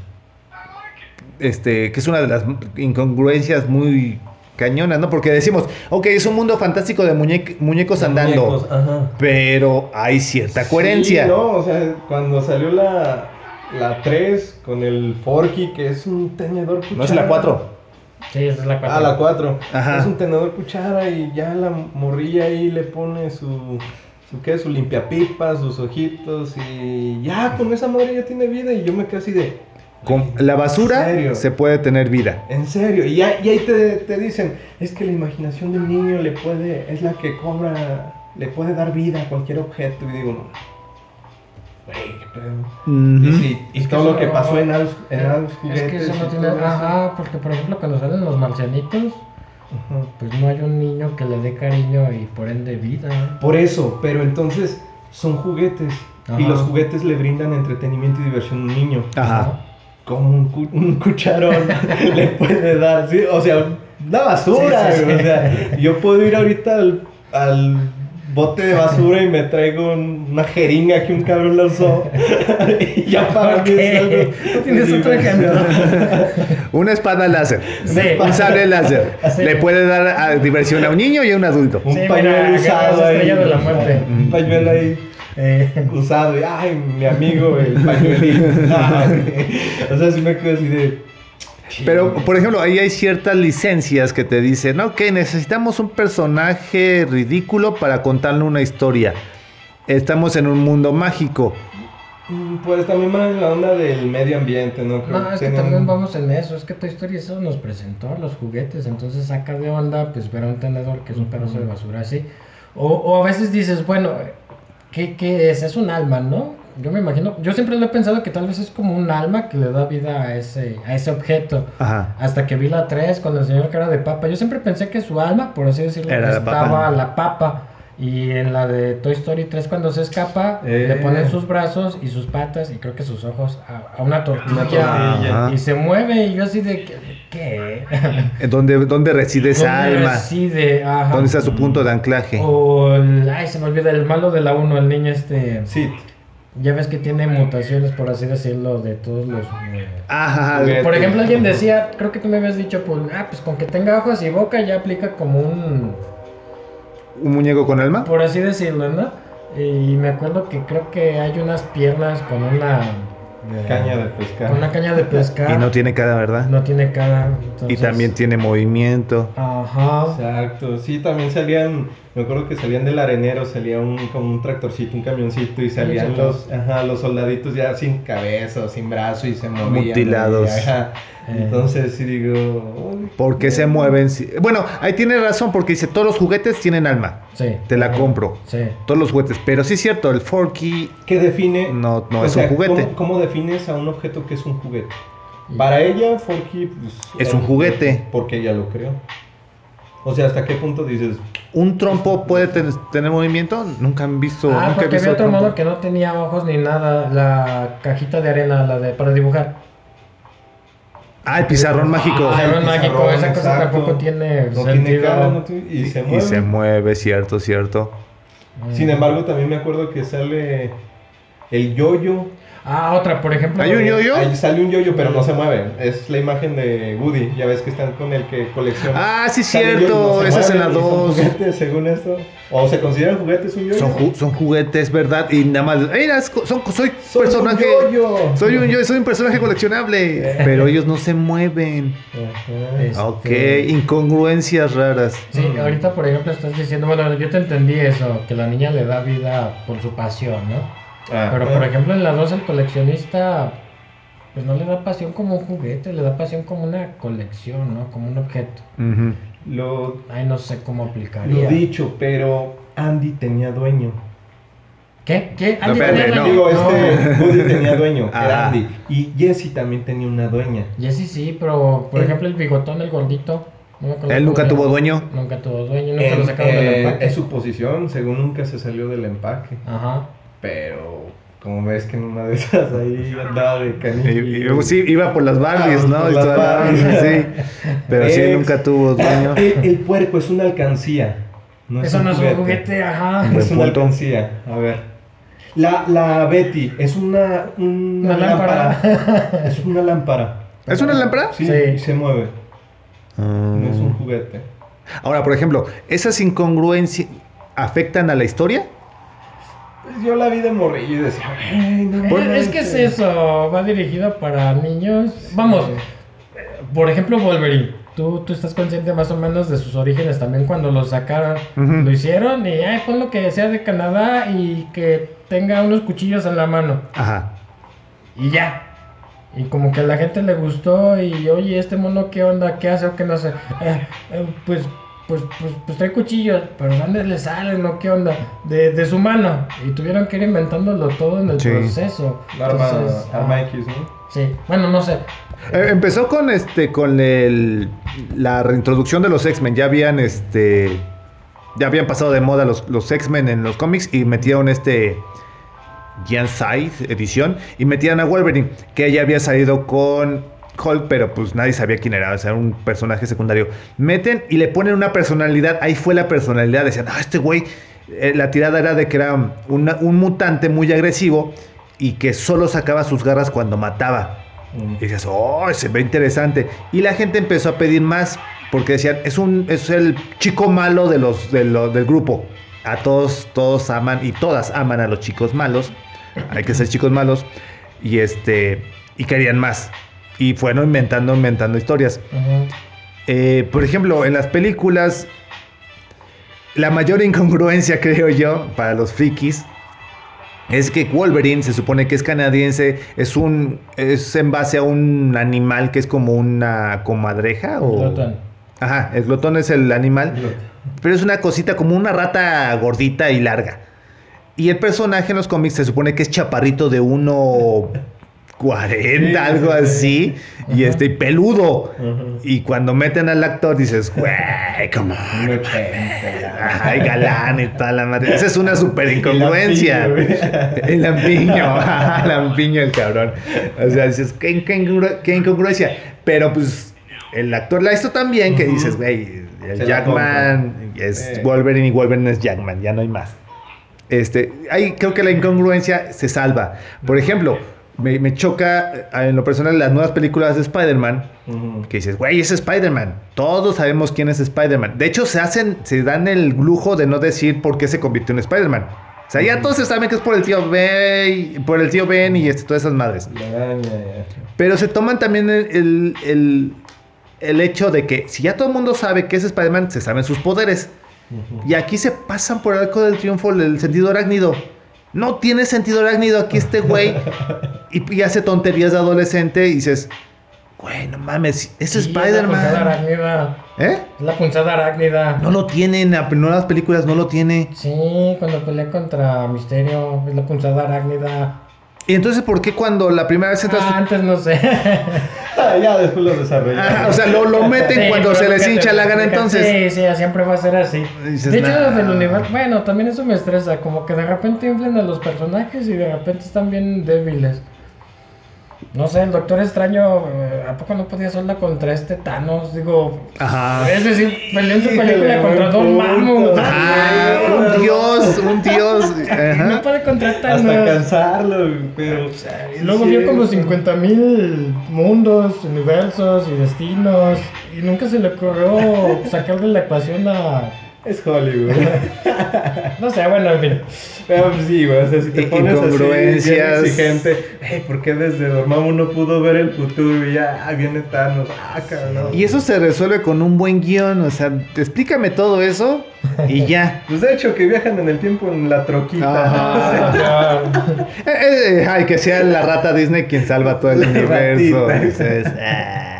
Speaker 1: Este, que es una de las incongruencias muy cañonas, ¿no? Porque decimos, ok, es un mundo fantástico de muñe- muñecos andando.
Speaker 3: Muñecos, ajá.
Speaker 1: Pero hay cierta coherencia.
Speaker 3: Sí, no, o sea, cuando salió la, la 3 con el Forky, que es un tenedor cuchara.
Speaker 1: No es la 4.
Speaker 2: Sí, esa es la cuatro.
Speaker 3: Ah, la 4.
Speaker 1: Ajá.
Speaker 3: Es un tenedor cuchara y ya la morrilla ahí le pone su, su ¿qué? Su limpiapipas, sus ojitos y ya con esa madre ya tiene vida y yo me quedé así de...
Speaker 1: Con la
Speaker 3: ¿En
Speaker 1: basura se puede tener vida.
Speaker 3: En serio, y, ya, y ahí te, te dicen, es que la imaginación del niño le puede, es la que cobra, le puede dar vida a cualquier objeto. Y digo, no, güey, qué pedo. Y,
Speaker 1: Ujú.
Speaker 3: sí, y
Speaker 2: Es que
Speaker 3: todo lo que pasó en Alf, en Alf
Speaker 2: Es
Speaker 3: Juguetes
Speaker 2: que eso no
Speaker 3: y
Speaker 2: tiene. Ajá, porque por ejemplo, cuando salen los marcianitos,
Speaker 3: Ajá.
Speaker 2: pues no hay un niño que le dé cariño y por ende vida.
Speaker 3: Por eso, pero entonces son juguetes. Y
Speaker 2: Ajá.
Speaker 3: los juguetes le brindan entretenimiento y diversión a un niño.
Speaker 1: Ajá.
Speaker 3: Como un, cu- un cucharón le puede dar, ¿sí? O sea, una basura.
Speaker 2: Sí, sí, sí.
Speaker 3: O sea, yo puedo ir ahorita al, al bote de basura y me traigo un- una jeringa que un cabrón la usó. y ya para mí es
Speaker 2: Ok.
Speaker 3: algo.
Speaker 2: ¿Tú tienes otro
Speaker 3: diversión.
Speaker 1: Una espada láser.
Speaker 2: Sí.
Speaker 1: Un sable láser.
Speaker 2: Sí.
Speaker 1: Le puede dar ah, diversión a un niño y a un adulto.
Speaker 3: Un
Speaker 2: Sí,
Speaker 3: pañuelo usado ahí.
Speaker 2: estrella de la muerte.
Speaker 3: Un pañuelo ahí
Speaker 2: Eh,
Speaker 3: usado y ay mi amigo el pañuelito o sea si me quedo así de
Speaker 1: Pero, por ejemplo, ahí hay ciertas licencias que te dicen, ok, necesitamos un personaje ridículo para contarle una historia. Estamos en un mundo mágico.
Speaker 3: Mm, pues también va en la onda del medio ambiente no Creo
Speaker 2: no, es que también vamos en eso. Es que Toy Story eso nos presentó los juguetes. Entonces saca de onda, pues ver a un tenedor que es un pedazo de basura así. O, o a veces dices, bueno, ¿qué, qué es? Es un alma, ¿no? yo me imagino, yo siempre lo he pensado que tal vez es como un alma que le da vida a ese, a ese objeto.
Speaker 1: Ajá.
Speaker 2: Hasta que vi la 3 con el señor cara de papa. Yo siempre pensé que su alma, por así decirlo,
Speaker 1: Era la
Speaker 2: estaba
Speaker 1: papa.
Speaker 2: la papa. Y en la de Toy Story 3 cuando se escapa,
Speaker 3: Eh.
Speaker 2: le ponen sus brazos y sus patas y creo que sus ojos a, a una tortilla.
Speaker 3: Una tortilla.
Speaker 2: Y se mueve y yo así de,
Speaker 1: ¿Dónde, dónde reside esa
Speaker 2: ¿Dónde
Speaker 1: alma?
Speaker 2: reside? Ajá.
Speaker 1: ¿Dónde está su punto de anclaje?
Speaker 2: O el, ay, se me olvida, el malo de la 1, el niño este...
Speaker 3: Sí.
Speaker 2: Ya ves que tiene mutaciones, por así decirlo, de todos los... eh,
Speaker 1: Ajá.
Speaker 2: Por ejemplo, alguien decía, creo que tú me habías dicho, pues, ah, pues con que tenga ojos y boca ya aplica como un,
Speaker 1: ¿Un muñeco con alma?
Speaker 2: por así decirlo, ¿no? Y me acuerdo que creo que hay unas piernas con una...
Speaker 3: Caña de pescar.
Speaker 2: Con una caña de pescar.
Speaker 1: Y no tiene cara, ¿verdad?
Speaker 2: No tiene cara.
Speaker 1: Y también tiene movimiento.
Speaker 2: Ajá.
Speaker 3: Exacto, sí, también salían, me acuerdo que salían del arenero, salía un, como un tractorcito, un camioncito y salían los, ajá, los soldaditos ya sin cabeza o sin brazo y se movían.
Speaker 1: Mutilados.
Speaker 3: y, ajá.
Speaker 2: Eh.
Speaker 3: Entonces sí digo,
Speaker 1: ¿Por qué se mueven? si- Bueno, ahí tiene razón porque dice, todos los juguetes tienen alma.
Speaker 2: Sí.
Speaker 1: Te la
Speaker 2: Ajá.
Speaker 1: compro.
Speaker 2: Sí.
Speaker 1: Todos los juguetes. Pero sí es cierto, el Forky...
Speaker 3: ¿qué define?
Speaker 1: No, no es
Speaker 3: sea,
Speaker 1: un juguete.
Speaker 3: ¿cómo, cómo defines a un objeto que es un juguete? Para ella, Forky pues,
Speaker 1: Es un juguete.
Speaker 3: Porque ella lo creó. O sea, ¿hasta qué punto dices?
Speaker 1: ¿Un trompo puede ten- tener movimiento? Nunca han visto...
Speaker 2: Ah,
Speaker 1: nunca he
Speaker 2: porque
Speaker 1: visto
Speaker 2: había otro
Speaker 1: trompo.
Speaker 2: modo que no tenía ojos ni nada, la cajita de arena, la de para dibujar.
Speaker 1: Ah, el pizarrón mágico.
Speaker 2: Ah,
Speaker 3: el
Speaker 2: Pizarrón mágico, esa cosa
Speaker 3: exacto.
Speaker 2: tampoco tiene
Speaker 3: No tiene
Speaker 2: sentido.
Speaker 3: cara, no tiene- y se mueve.
Speaker 1: Y se mueve, cierto, cierto.
Speaker 2: Mm.
Speaker 3: Sin embargo, también me acuerdo que sale el yoyo.
Speaker 2: Ah, otra, por ejemplo.
Speaker 1: ¿Hay un yoyo?
Speaker 3: Ahí sale un yoyo, pero no se mueve. Es la imagen de Woody. Ya ves que están con el que colecciona.
Speaker 1: Ah, sí, cierto.
Speaker 3: no
Speaker 1: Esa es en la
Speaker 3: mueven, y son
Speaker 1: 2.
Speaker 3: juguetes, según esto. O se consideran juguetes un yoyo.
Speaker 1: Son, ju- son juguetes, ¿verdad? Y nada más. Mira, son, soy
Speaker 3: Soy
Speaker 1: personaje.
Speaker 3: un yoyo.
Speaker 1: Soy un yo, soy un personaje coleccionable. Pero ellos no se mueven.
Speaker 3: Ajá.
Speaker 2: Este-
Speaker 1: Ok, incongruencias raras.
Speaker 2: Sí, ahorita por ejemplo estás diciendo, bueno, yo te entendí eso, que la niña le da vida por su pasión, ¿no?
Speaker 3: Ah,
Speaker 2: Pero
Speaker 3: ah.
Speaker 2: por ejemplo en la 2 el coleccionista, pues no le da pasión como un juguete, le da pasión como una colección, ¿no? Como un objeto.
Speaker 1: Ujú.
Speaker 3: Lo,
Speaker 2: Ay, no sé cómo aplicaría.
Speaker 3: lo dicho, pero Andy tenía dueño.
Speaker 2: ¿Qué? ¿Qué?
Speaker 1: No,
Speaker 2: ¿Alguien
Speaker 1: espérate,
Speaker 2: tenía
Speaker 1: no.
Speaker 2: dueño?
Speaker 3: Digo, este Woody tenía dueño,
Speaker 1: Ah.
Speaker 3: era Andy. Y Jessie también tenía una dueña.
Speaker 2: Jesse sí, pero por
Speaker 3: El-
Speaker 2: ejemplo el bigotón, el gordito. no
Speaker 1: Él nunca tuvo dueño.
Speaker 2: Nunca tuvo dueño, nunca
Speaker 3: En,
Speaker 2: lo sacaron del
Speaker 3: eh,
Speaker 2: empaque.
Speaker 3: es su posición, según nunca se salió del empaque.
Speaker 2: Ajá.
Speaker 3: Pero como ves que en una de esas ahí andaba de canillo.
Speaker 1: y- sí, iba por las Barbies,
Speaker 3: Ah,
Speaker 1: ¿no?
Speaker 3: por
Speaker 1: Y
Speaker 3: las Barbies.
Speaker 1: sí. Pero sí, nunca tuvo dueño.
Speaker 3: El, el puerco es una alcancía. No es
Speaker 2: Eso
Speaker 3: un
Speaker 2: no es
Speaker 3: juguete.
Speaker 2: un juguete, ajá.
Speaker 3: Es una
Speaker 1: punto.
Speaker 3: alcancía. A ver. La, la Betty es una, una,
Speaker 2: Una lámpara.
Speaker 3: Es una lámpara.
Speaker 1: ¿Es una lámpara?
Speaker 3: Sí, se mueve. No es un juguete.
Speaker 1: Ahora, por ejemplo, ¿esas incongruencias afectan a la historia?
Speaker 3: Pues yo la vi de morrillo y decía, "Ay, no
Speaker 2: Pues, es que es
Speaker 3: manches".
Speaker 2: eso, va dirigido para niños. Vamos, por ejemplo, Wolverine. Tú, tú estás consciente más o menos de sus orígenes también cuando lo sacaron. Lo hicieron y ay, pon lo que sea de Canadá y que tenga unos cuchillos en la mano.
Speaker 1: Ajá.
Speaker 2: Y ya. Y como que a la gente le gustó y oye, este mono qué onda, qué hace o qué no hace. Eh, eh, pues, pues, pues, pues trae cuchillos, pero ¿dónde le salen o qué onda? De, de su mano. Y tuvieron que ir inventándolo todo en el
Speaker 1: Sí.
Speaker 2: proceso.
Speaker 3: La arma,
Speaker 2: Entonces,
Speaker 3: arma
Speaker 2: ah,
Speaker 3: X, ¿no?
Speaker 2: Sí, bueno, no sé.
Speaker 1: Eh, empezó con este, con el, la reintroducción de los X-Men. Ya habían este. Ya habían pasado de moda los, los X-Men en los cómics y metieron este. Jan Side edición y metían a Wolverine, que ya había salido con Hulk, pero pues nadie sabía quién era, o sea, era un personaje secundario. Meten y le ponen una personalidad, ahí fue la personalidad, decían, ah, este güey, eh, la tirada era de que era una- un mutante muy agresivo y que solo sacaba sus garras cuando mataba.
Speaker 3: Mm.
Speaker 1: Y dices, oh, se ve interesante. Y la gente empezó a pedir más, porque decían, es un es el chico malo de los, de del grupo. A todos, todos aman y todas aman a los chicos malos. Hay que ser chicos malos. Y este, y querían más. Y fueron inventando, inventando historias. Eh, por ejemplo, en las películas, la mayor incongruencia, creo yo, para los frikis, es que Wolverine se supone que es canadiense, es un es en base a un animal que es como una comadreja o
Speaker 2: Glotón.
Speaker 1: Ajá, el glotón es el animal, pero es una cosita como una rata gordita y larga. Y el personaje en los cómics se supone que es chaparrito de 1.40,
Speaker 3: Sí,
Speaker 1: algo
Speaker 3: sí,
Speaker 1: así. Y
Speaker 2: Ajá.
Speaker 1: este, peludo.
Speaker 3: Ujú.
Speaker 1: Y cuando meten al actor dices, güey, come on.
Speaker 3: Un 80 ya.
Speaker 1: Ay, galán y toda la madre. Esa es una super incongruencia. El lampiño, ajá, lampiño el cabrón. O sea, dices, qué, qué incongru- qué incongruencia. Pero pues el actor la hizo tan bien que dices, güey, el
Speaker 3: Se
Speaker 1: Jackman es. Wolverine y Wolverine es Jackman, ya no hay más. Este, ahí creo que la incongruencia se salva. Por ejemplo, me, me choca eh, en lo personal las nuevas películas de Spider-Man que dices, güey, es Spider-Man. Todos sabemos quién es Spider-Man. De hecho, se hacen, se dan el lujo de no decir por qué se convirtió en Spider-Man. O sea, ya todos saben que es por el tío Ben, por el tío Ben y este, todas esas madres. Pero se toman también el, el, el- el hecho de que si ya todo el mundo sabe que es Spider-Man, se saben sus poderes. Y aquí se pasan por el arco del triunfo el sentido arácnido. No tiene sentido arácnido aquí este güey. y, y hace tonterías de adolescente y dices, güey, no mames, es
Speaker 2: Sí, La punzada
Speaker 1: Spider-Man.
Speaker 2: arácnida.
Speaker 1: ¿Eh?
Speaker 2: Es la punzada arácnida.
Speaker 1: No lo tiene, en las nuevas películas no lo tiene.
Speaker 2: Sí, cuando pelea contra Misterio, es la punzada arácnida.
Speaker 1: Y entonces, ¿por qué cuando la primera vez entras...
Speaker 2: Ah, antes no sé.
Speaker 3: Ah, ya después lo desarrollaron.
Speaker 1: Ah, o sea, lo, lo meten
Speaker 2: Sí,
Speaker 1: cuando se les hincha la gana entonces.
Speaker 2: Sí, sí, siempre va a ser así.
Speaker 1: Dices,
Speaker 2: de hecho,
Speaker 1: "Nah".
Speaker 2: del universo. Bueno, también eso me estresa. Como que de repente inflen a los personajes y de repente están bien débiles. No sé, el Doctor Extraño, eh, ¿a poco no podía sola contra este Thanos? Digo,
Speaker 1: Ajá.
Speaker 2: es decir, peleó en su película contra
Speaker 3: buen
Speaker 2: Don
Speaker 3: punto.
Speaker 2: Mamo.
Speaker 1: Ah, un dios, un dios.
Speaker 2: No puede contra
Speaker 3: Hasta
Speaker 2: Thanos.
Speaker 3: cansarlo, pero.
Speaker 2: Luego vio como 50 mil mundos, universos y destinos. Y nunca se le ocurrió sacar de la ecuación a.
Speaker 3: Es Hollywood.
Speaker 2: No sé, bueno, en fin.
Speaker 3: Pero pues sí, güey, o sea, si te pones así bien exigente, hey, ¿por qué desde Dormammu no pudo ver el futuro y ya ah, viene Thanos? Ah, cabrón.
Speaker 1: Y eso se resuelve con un buen guion. O sea, explícame todo eso y ya.
Speaker 3: Pues de hecho, que viajan en el tiempo en la troquita.
Speaker 1: Ajá. Eh, eh, ay, que sea la rata Disney quien salva todo el
Speaker 3: La
Speaker 1: universo.
Speaker 3: ratita.
Speaker 1: Ah,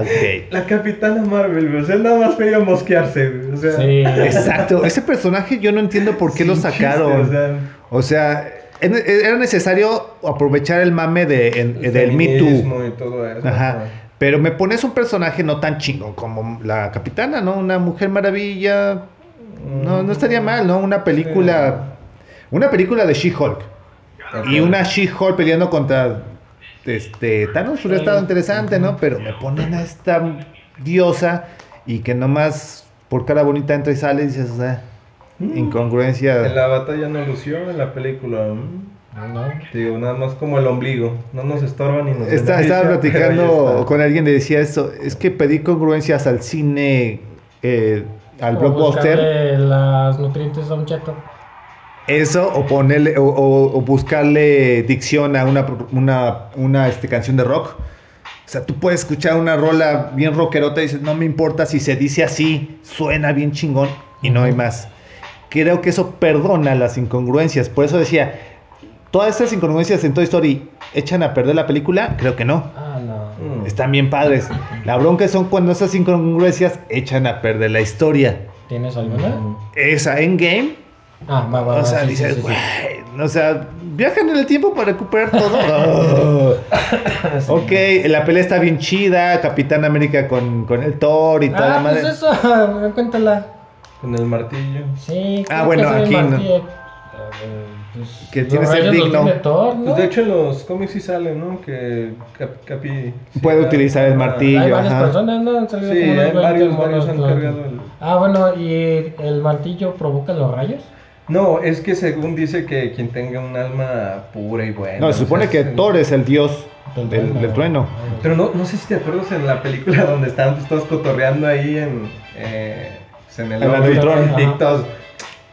Speaker 1: ok.
Speaker 3: La capitana Marvel. O sea, nada más quería mosquearse. O sea,
Speaker 2: Sí.
Speaker 1: Exacto. Ese personaje yo no entiendo por qué
Speaker 3: sin
Speaker 1: lo
Speaker 3: chiste,
Speaker 1: sacaron.
Speaker 3: o sea,
Speaker 1: O sea, en- era necesario aprovechar el mame de, en-
Speaker 3: el
Speaker 1: del Me Too.
Speaker 3: y todo eso.
Speaker 1: Ajá. Pero me pones un personaje no tan chingón como la capitana, ¿no? Una mujer maravilla. No, no estaría mal, ¿no? Una película. Una película de She-Hulk. Y una She-Hulk peleando contra. Este. Thanos hubiera estado interesante, ¿no? Pero me ponen a esta diosa y que nomás por cara bonita entra y sale y dices, ah, incongruencia.
Speaker 3: En la batalla no lució, en la película. mm,
Speaker 2: No.
Speaker 3: Digo, nada más como el ombligo. No nos estorban ni nos
Speaker 1: Está- estaba platicando con alguien que decía eso. Es que pedí congruencias al cine, eh, al
Speaker 2: O
Speaker 1: blockbuster.
Speaker 2: buscarle las nutrientes a un cheto.
Speaker 1: Eso, o ponerle, o, o- o buscarle dicción a una, una, una este, canción de rock. O sea, tú puedes escuchar una rola bien rockerota y dices, no me importa si se dice así, suena bien chingón y no hay más. Creo que eso perdona las incongruencias. Por eso decía, todas estas incongruencias en Toy Story echan a perder la película. Creo que no.
Speaker 2: Ah, no.
Speaker 3: Mm.
Speaker 1: Están bien padres. La bronca son cuando esas incongruencias echan a perder la historia.
Speaker 2: ¿Tienes alguna?
Speaker 1: Esa Endgame
Speaker 2: Ah, va, va.
Speaker 1: o sea,
Speaker 2: sí,
Speaker 1: dices,
Speaker 2: sí, sí.
Speaker 1: güey, o sea, viajan en el tiempo para recuperar todo. Oh. ok, la pelea está bien chida, Capitán América con, con el Thor y toda la
Speaker 2: Ah,
Speaker 1: madre.
Speaker 2: pues eso, cuéntala.
Speaker 3: Con el martillo.
Speaker 2: Sí,
Speaker 1: Ah, bueno, aquí no.
Speaker 2: pues,
Speaker 1: Que tiene ser digno.
Speaker 2: tiene Thor, ¿no?
Speaker 3: Pues de hecho en los cómics sí sale, ¿no? Que Cap- Capi... sí
Speaker 1: Puede utilizar el
Speaker 3: ah,
Speaker 1: martillo.
Speaker 2: Hay varias
Speaker 1: ajá.
Speaker 2: personas, ¿no? Han salido
Speaker 3: Sí,
Speaker 2: como unos
Speaker 3: hay
Speaker 2: 20
Speaker 3: varios,
Speaker 2: monos,
Speaker 3: varios han cargado el...
Speaker 2: Ah, bueno, ¿y el martillo provoca los rayos?
Speaker 3: No, es que según dice que quien tenga un alma pura y buena.
Speaker 1: No, se
Speaker 3: o
Speaker 1: supone
Speaker 3: sea,
Speaker 1: que
Speaker 3: es-
Speaker 1: Thor es el dios
Speaker 2: Del
Speaker 1: del,
Speaker 2: trueno.
Speaker 1: del trueno.
Speaker 3: Pero no, no sé si te acuerdas en la película donde estaban pues, todos cotorreando ahí en, eh, pues, en el
Speaker 1: En
Speaker 3: y todos,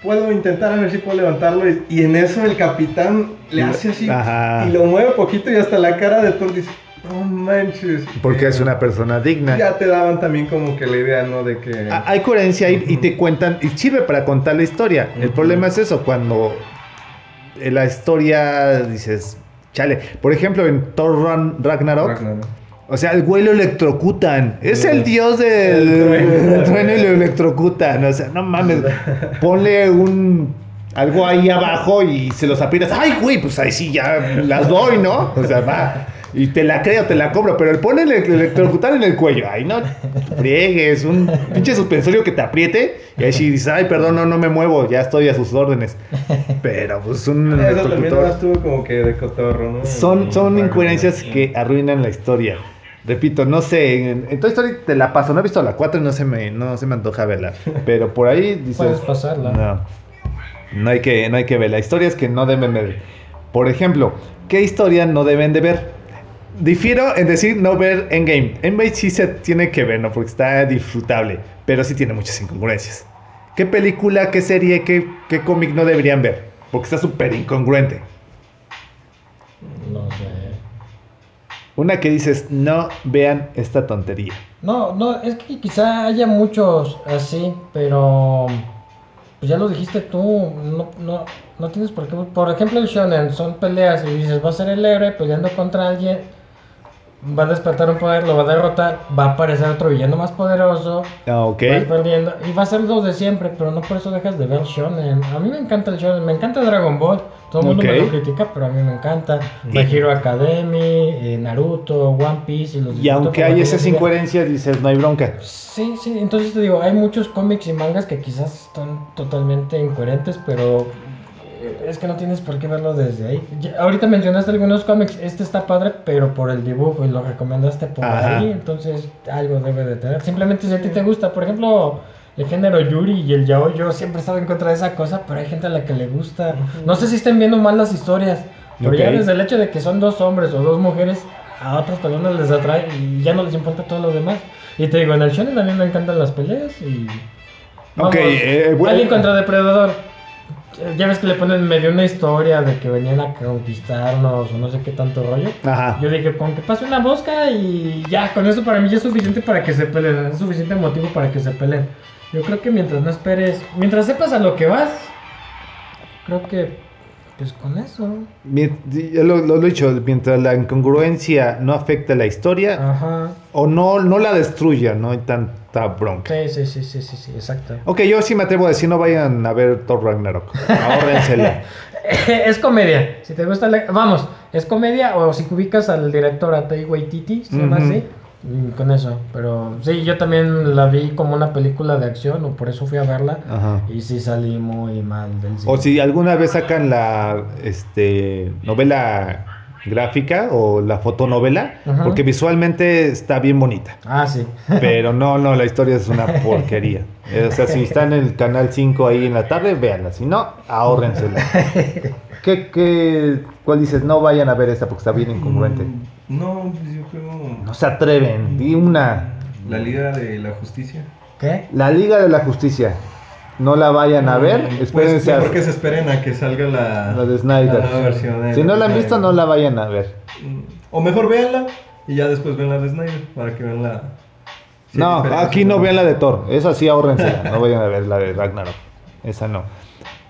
Speaker 3: Puedo intentar a ver si puedo levantarlo. Y, y en eso el capitán le hace así
Speaker 1: Ajá.
Speaker 3: y lo mueve poquito y hasta la cara de Thor dice, no manches.
Speaker 1: Porque
Speaker 3: Eh,
Speaker 1: es una persona digna.
Speaker 3: Ya te daban también como que la idea, ¿no? De que...
Speaker 1: Hay coherencia ahí y te cuentan, y sirve para contar la historia. El problema es eso, cuando la historia dices, chale. Por ejemplo, en Thor Ragnarok,
Speaker 3: Ragnarok.
Speaker 1: o sea, el güey lo electrocutan. Es
Speaker 3: Sí.
Speaker 1: el dios del
Speaker 3: El trueno.
Speaker 1: y lo electrocutan. O sea, no mames. Ponle un algo ahí abajo y se los aprietas. Ay, güey, pues ahí sí ya las doy, ¿no? O sea, va. Y te la creo, te la cobro, pero el pone el electrocutar en el cuello. Ay, no friegues, un pinche suspensorio que te apriete. Y ahí sí dices, ay, perdón, no, no me muevo, ya estoy a sus órdenes. Pero pues un
Speaker 3: Eso también
Speaker 1: electrocutor.
Speaker 3: estuvo como que de cotorro, ¿no?
Speaker 1: Son, son incoherencias que arruinan la historia. Repito, no sé, en, en Toy Story te la paso, no he visto la 4 y no se me, no se me antoja verla. Pero por ahí dices...
Speaker 2: Puedes pasarla.
Speaker 1: No, no hay que, no hay que verla. Historias que no deben ver. Por ejemplo, ¿qué historia no deben de ver? Difiero en decir no ver Endgame. Endgame sí se tiene que ver, ¿no? Porque está disfrutable, pero sí tiene muchas incongruencias. ¿Qué película, qué serie, qué, qué cómic no deberían ver? Porque está súper incongruente.
Speaker 2: No sé.
Speaker 1: Una que dices, no vean esta tontería.
Speaker 2: No, no, es que quizá haya muchos así, pero pues ya lo dijiste tú, no, no, no tienes por qué. Por ejemplo, el shonen son peleas y dices, va a ser el héroe peleando contra alguien, va a despertar un poder, lo va a derrotar, va a aparecer otro villano más poderoso,
Speaker 1: Ah, ok.
Speaker 2: vas perdiendo y va a ser lo de siempre, pero no por eso dejas de ver shonen. A mí me encanta el shonen, me encanta Dragon Ball. Todo el mundo me lo critica, pero a mí me encanta. My Hero Academy, eh, Naruto, One Piece y los
Speaker 1: Y aunque hay esas incoherencias, dices, no hay bronca.
Speaker 2: Sí, sí, entonces te digo, hay muchos cómics y mangas que quizás son totalmente incoherentes, pero es que no tienes por qué verlo desde ahí. Ya- ahorita mencionaste algunos cómics, este está padre, pero por el dibujo y lo recomendaste por
Speaker 1: Ajá.
Speaker 2: ahí, entonces algo debe de tener. Simplemente si a ti te gusta, por ejemplo, el género Yuri y el Yaoi, yo siempre he estado en contra de esa cosa, pero hay gente a la que le gusta. No sé si estén viendo mal las historias, pero ya
Speaker 1: Ok.
Speaker 2: desde el hecho de que son dos hombres o dos mujeres, a otras personas les atrae y ya no les importa todo lo demás. Y te digo, en el shonen a mí me encantan las peleas y...
Speaker 1: Ok, eh, bueno.
Speaker 2: Alien contra Depredador. Ya ves que le ponen medio una historia de que venían a conquistarnos o no sé qué tanto rollo.
Speaker 1: Ajá.
Speaker 2: Yo dije, con que pase una mosca y ya, con eso para mí ya es suficiente para que se peleen, es suficiente motivo para que se peleen. Yo creo que mientras no esperes, mientras sepas a lo que vas, creo que pues con eso.
Speaker 1: Ya Lo, lo he dicho, mientras la incongruencia no afecte la historia
Speaker 2: Ajá.
Speaker 1: o no, no la destruya, no hay tanta bronca.
Speaker 2: Sí, sí, sí, sí, sí, sí, exacto.
Speaker 1: Ok, yo sí me atrevo a decir, no vayan a ver Thor Ragnarok. Ahórrensela.
Speaker 2: es comedia. Si te gusta la... Vamos, es comedia o si ubicas al director a Tai Waititi, se llama
Speaker 1: Ujú.
Speaker 2: así. Mm, Con eso, pero sí, yo también la vi como una película de acción, o por eso fui a verla.
Speaker 1: Ajá.
Speaker 2: Y sí salí muy mal del cine.
Speaker 1: O si alguna vez sacan la este, novela gráfica o la fotonovela,
Speaker 2: Ajá.
Speaker 1: porque visualmente está bien bonita.
Speaker 2: Ah, sí.
Speaker 1: Pero no, no, la historia es una porquería. O sea, si está en el canal 5 ahí en la tarde, véanla. Si no, ahórrensela. ¿Qué, qué, ¿Cuál dices? No vayan a ver esta porque está bien incongruente.
Speaker 3: Mm, No, pues yo creo.
Speaker 1: No se atreven. Di una.
Speaker 3: La Liga de la Justicia.
Speaker 2: ¿Qué?
Speaker 1: La Liga de la Justicia. No la vayan a ver.
Speaker 3: Pues
Speaker 1: Espérense a
Speaker 3: mejor que se esperen a que salga la,
Speaker 1: la de Snyder.
Speaker 3: la nueva versión de
Speaker 1: Si no la han visto, no la vayan a ver.
Speaker 3: Mm, O mejor véanla y ya después ven la de Snyder para que vean la. sí,
Speaker 1: No, aquí no vean la de Thor. Esa sí, ahórrensela. No vayan a ver la de Ragnarok. Esa no.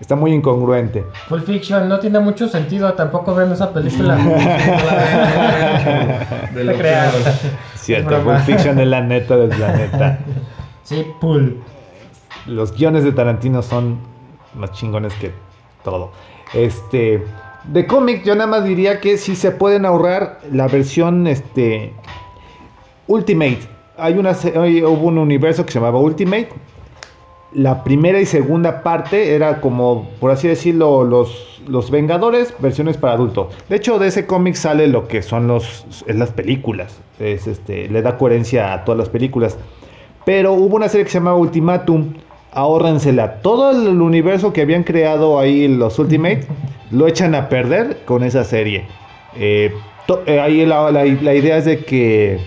Speaker 1: Está muy incongruente.
Speaker 2: Pulp Fiction no tiene mucho sentido, tampoco vean esa película.
Speaker 3: De lo hablan.
Speaker 1: Cierto. Pulp Fiction es la neta del planeta.
Speaker 2: Sí, Pulp.
Speaker 1: Los guiones de Tarantino son más chingones que todo. Este. De cómic, yo nada más diría que si se pueden ahorrar la versión este, Ultimate. Hay una, se- hay- hubo un universo que se llamaba Ultimate. La primera y segunda parte era como, por así decirlo, los, los Vengadores, versiones para adulto. De hecho, de ese cómic sale lo que son los, es las películas. Es, este, le da coherencia a todas las películas. Pero hubo una serie que se llamaba Ultimatum. Ahórrensela. Todo el universo que habían creado ahí los Ultimate lo echan a perder con esa serie. Eh, eh, ahí la, la- la idea es de que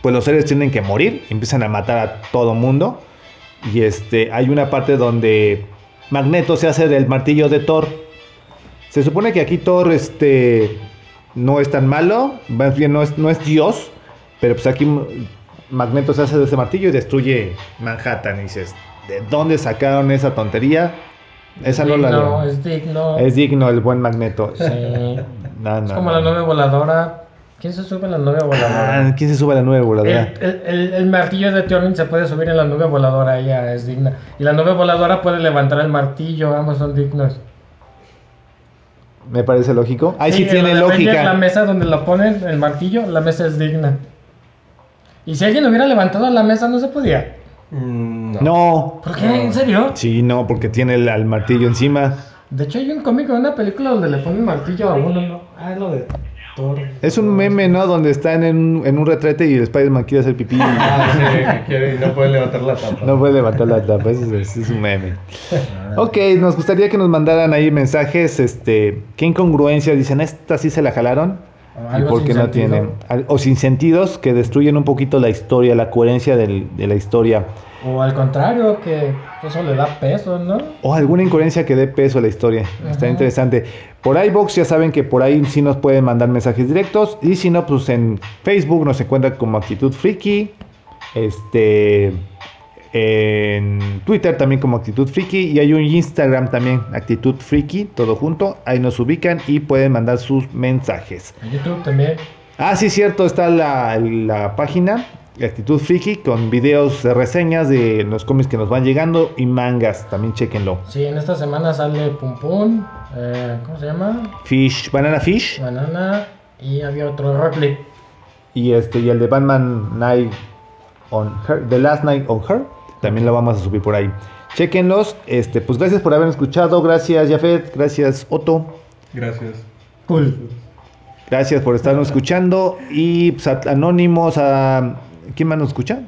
Speaker 1: pues los seres tienen que morir, empiezan a matar a todo mundo. Y este, hay una parte donde Magneto se hace del martillo de Thor. Se supone que aquí Thor este, no es tan malo, más bien no es, no es Dios, pero pues aquí Magneto se hace de ese martillo y destruye Manhattan. Y dices, ¿de dónde sacaron esa tontería? Esa no la
Speaker 2: No, es digno.
Speaker 1: Es digno el buen Magneto.
Speaker 2: Sí.
Speaker 1: No, no,
Speaker 2: Es como la nave voladora ¿Quién se sube en la nube voladora?
Speaker 1: Ah, ¿quién se sube a la nube voladora?
Speaker 2: El, el- el- el martillo de Turing se puede subir en la nube voladora, ella es digna. Y la nube voladora puede levantar el martillo, ambos son dignos.
Speaker 1: Me parece lógico. Ahí sí,
Speaker 2: en
Speaker 1: tiene
Speaker 2: Avengers, La
Speaker 1: lógica.
Speaker 2: mesa donde lo ponen, el martillo, la mesa es digna. Y si alguien hubiera levantado la mesa, no se podía.
Speaker 3: Mm, no.
Speaker 1: No.
Speaker 2: ¿Por qué? ¿En serio?
Speaker 1: Sí, no, porque tiene el, al martillo encima.
Speaker 2: De hecho, hay un cómic o una película donde le ponen martillo a uno, ¿no? Ah, es lo de Thor.
Speaker 1: Es un meme, ¿no? Donde están en, un- en un retrete y el Spider-Man quiere hacer pipí.
Speaker 3: Ah, sí, que quiere y no puede levantar la tapa.
Speaker 1: No puede levantar la tapa, eso es, es un meme. Ok, nos gustaría que nos mandaran ahí mensajes, este, qué incongruencias dicen, esta sí se la jalaron y por qué no tienen, o sin sentidos que destruyen un poquito la historia, la coherencia del- de la historia,
Speaker 2: O al contrario, que eso le da peso, ¿no?
Speaker 1: o alguna incoherencia que dé peso a la historia. Está interesante. Por iBox ya saben que por ahí sí nos pueden mandar mensajes directos y si no, pues en Facebook nos encuentran como Actitud Friki, este, en Twitter también como Actitud Friki y hay un Instagram también, Actitud Friki, todo junto. Ahí nos ubican y pueden mandar sus mensajes.
Speaker 2: En YouTube también.
Speaker 1: Ah, sí, cierto, está la, la página Actitud Friki con videos de reseñas de los cómics que nos van llegando y mangas, también chequenlo.
Speaker 2: Sí, en esta semana sale Pum Pum. eh, ¿Cómo se llama?
Speaker 1: Fish, Banana Fish
Speaker 2: Banana. Y había otro Rockly.
Speaker 1: y este y el de Batman Night on Her, The Last Night on Her, también lo vamos a subir por ahí. Chequenlos, este, pues gracias por haber escuchado, gracias Jafet, gracias Otto.
Speaker 3: Gracias.
Speaker 2: Cool.
Speaker 1: Gracias por estarnos escuchando y pues, a- anónimos a ¿quién más nos escucha?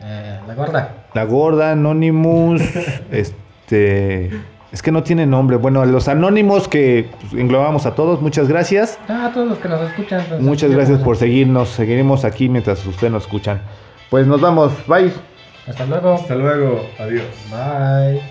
Speaker 2: Eh, la gorda.
Speaker 1: La Gorda, Anonymous, este... Es que no tiene nombre. Bueno, a los anónimos que pues, englobamos a todos, muchas gracias.
Speaker 2: Ah, a todos los que nos escuchan.
Speaker 1: Muchas gracias por seguirnos. Seguiremos aquí mientras ustedes nos escuchan. Pues nos vamos. Bye.
Speaker 2: Hasta luego.
Speaker 3: Hasta luego. Adiós.
Speaker 2: Bye.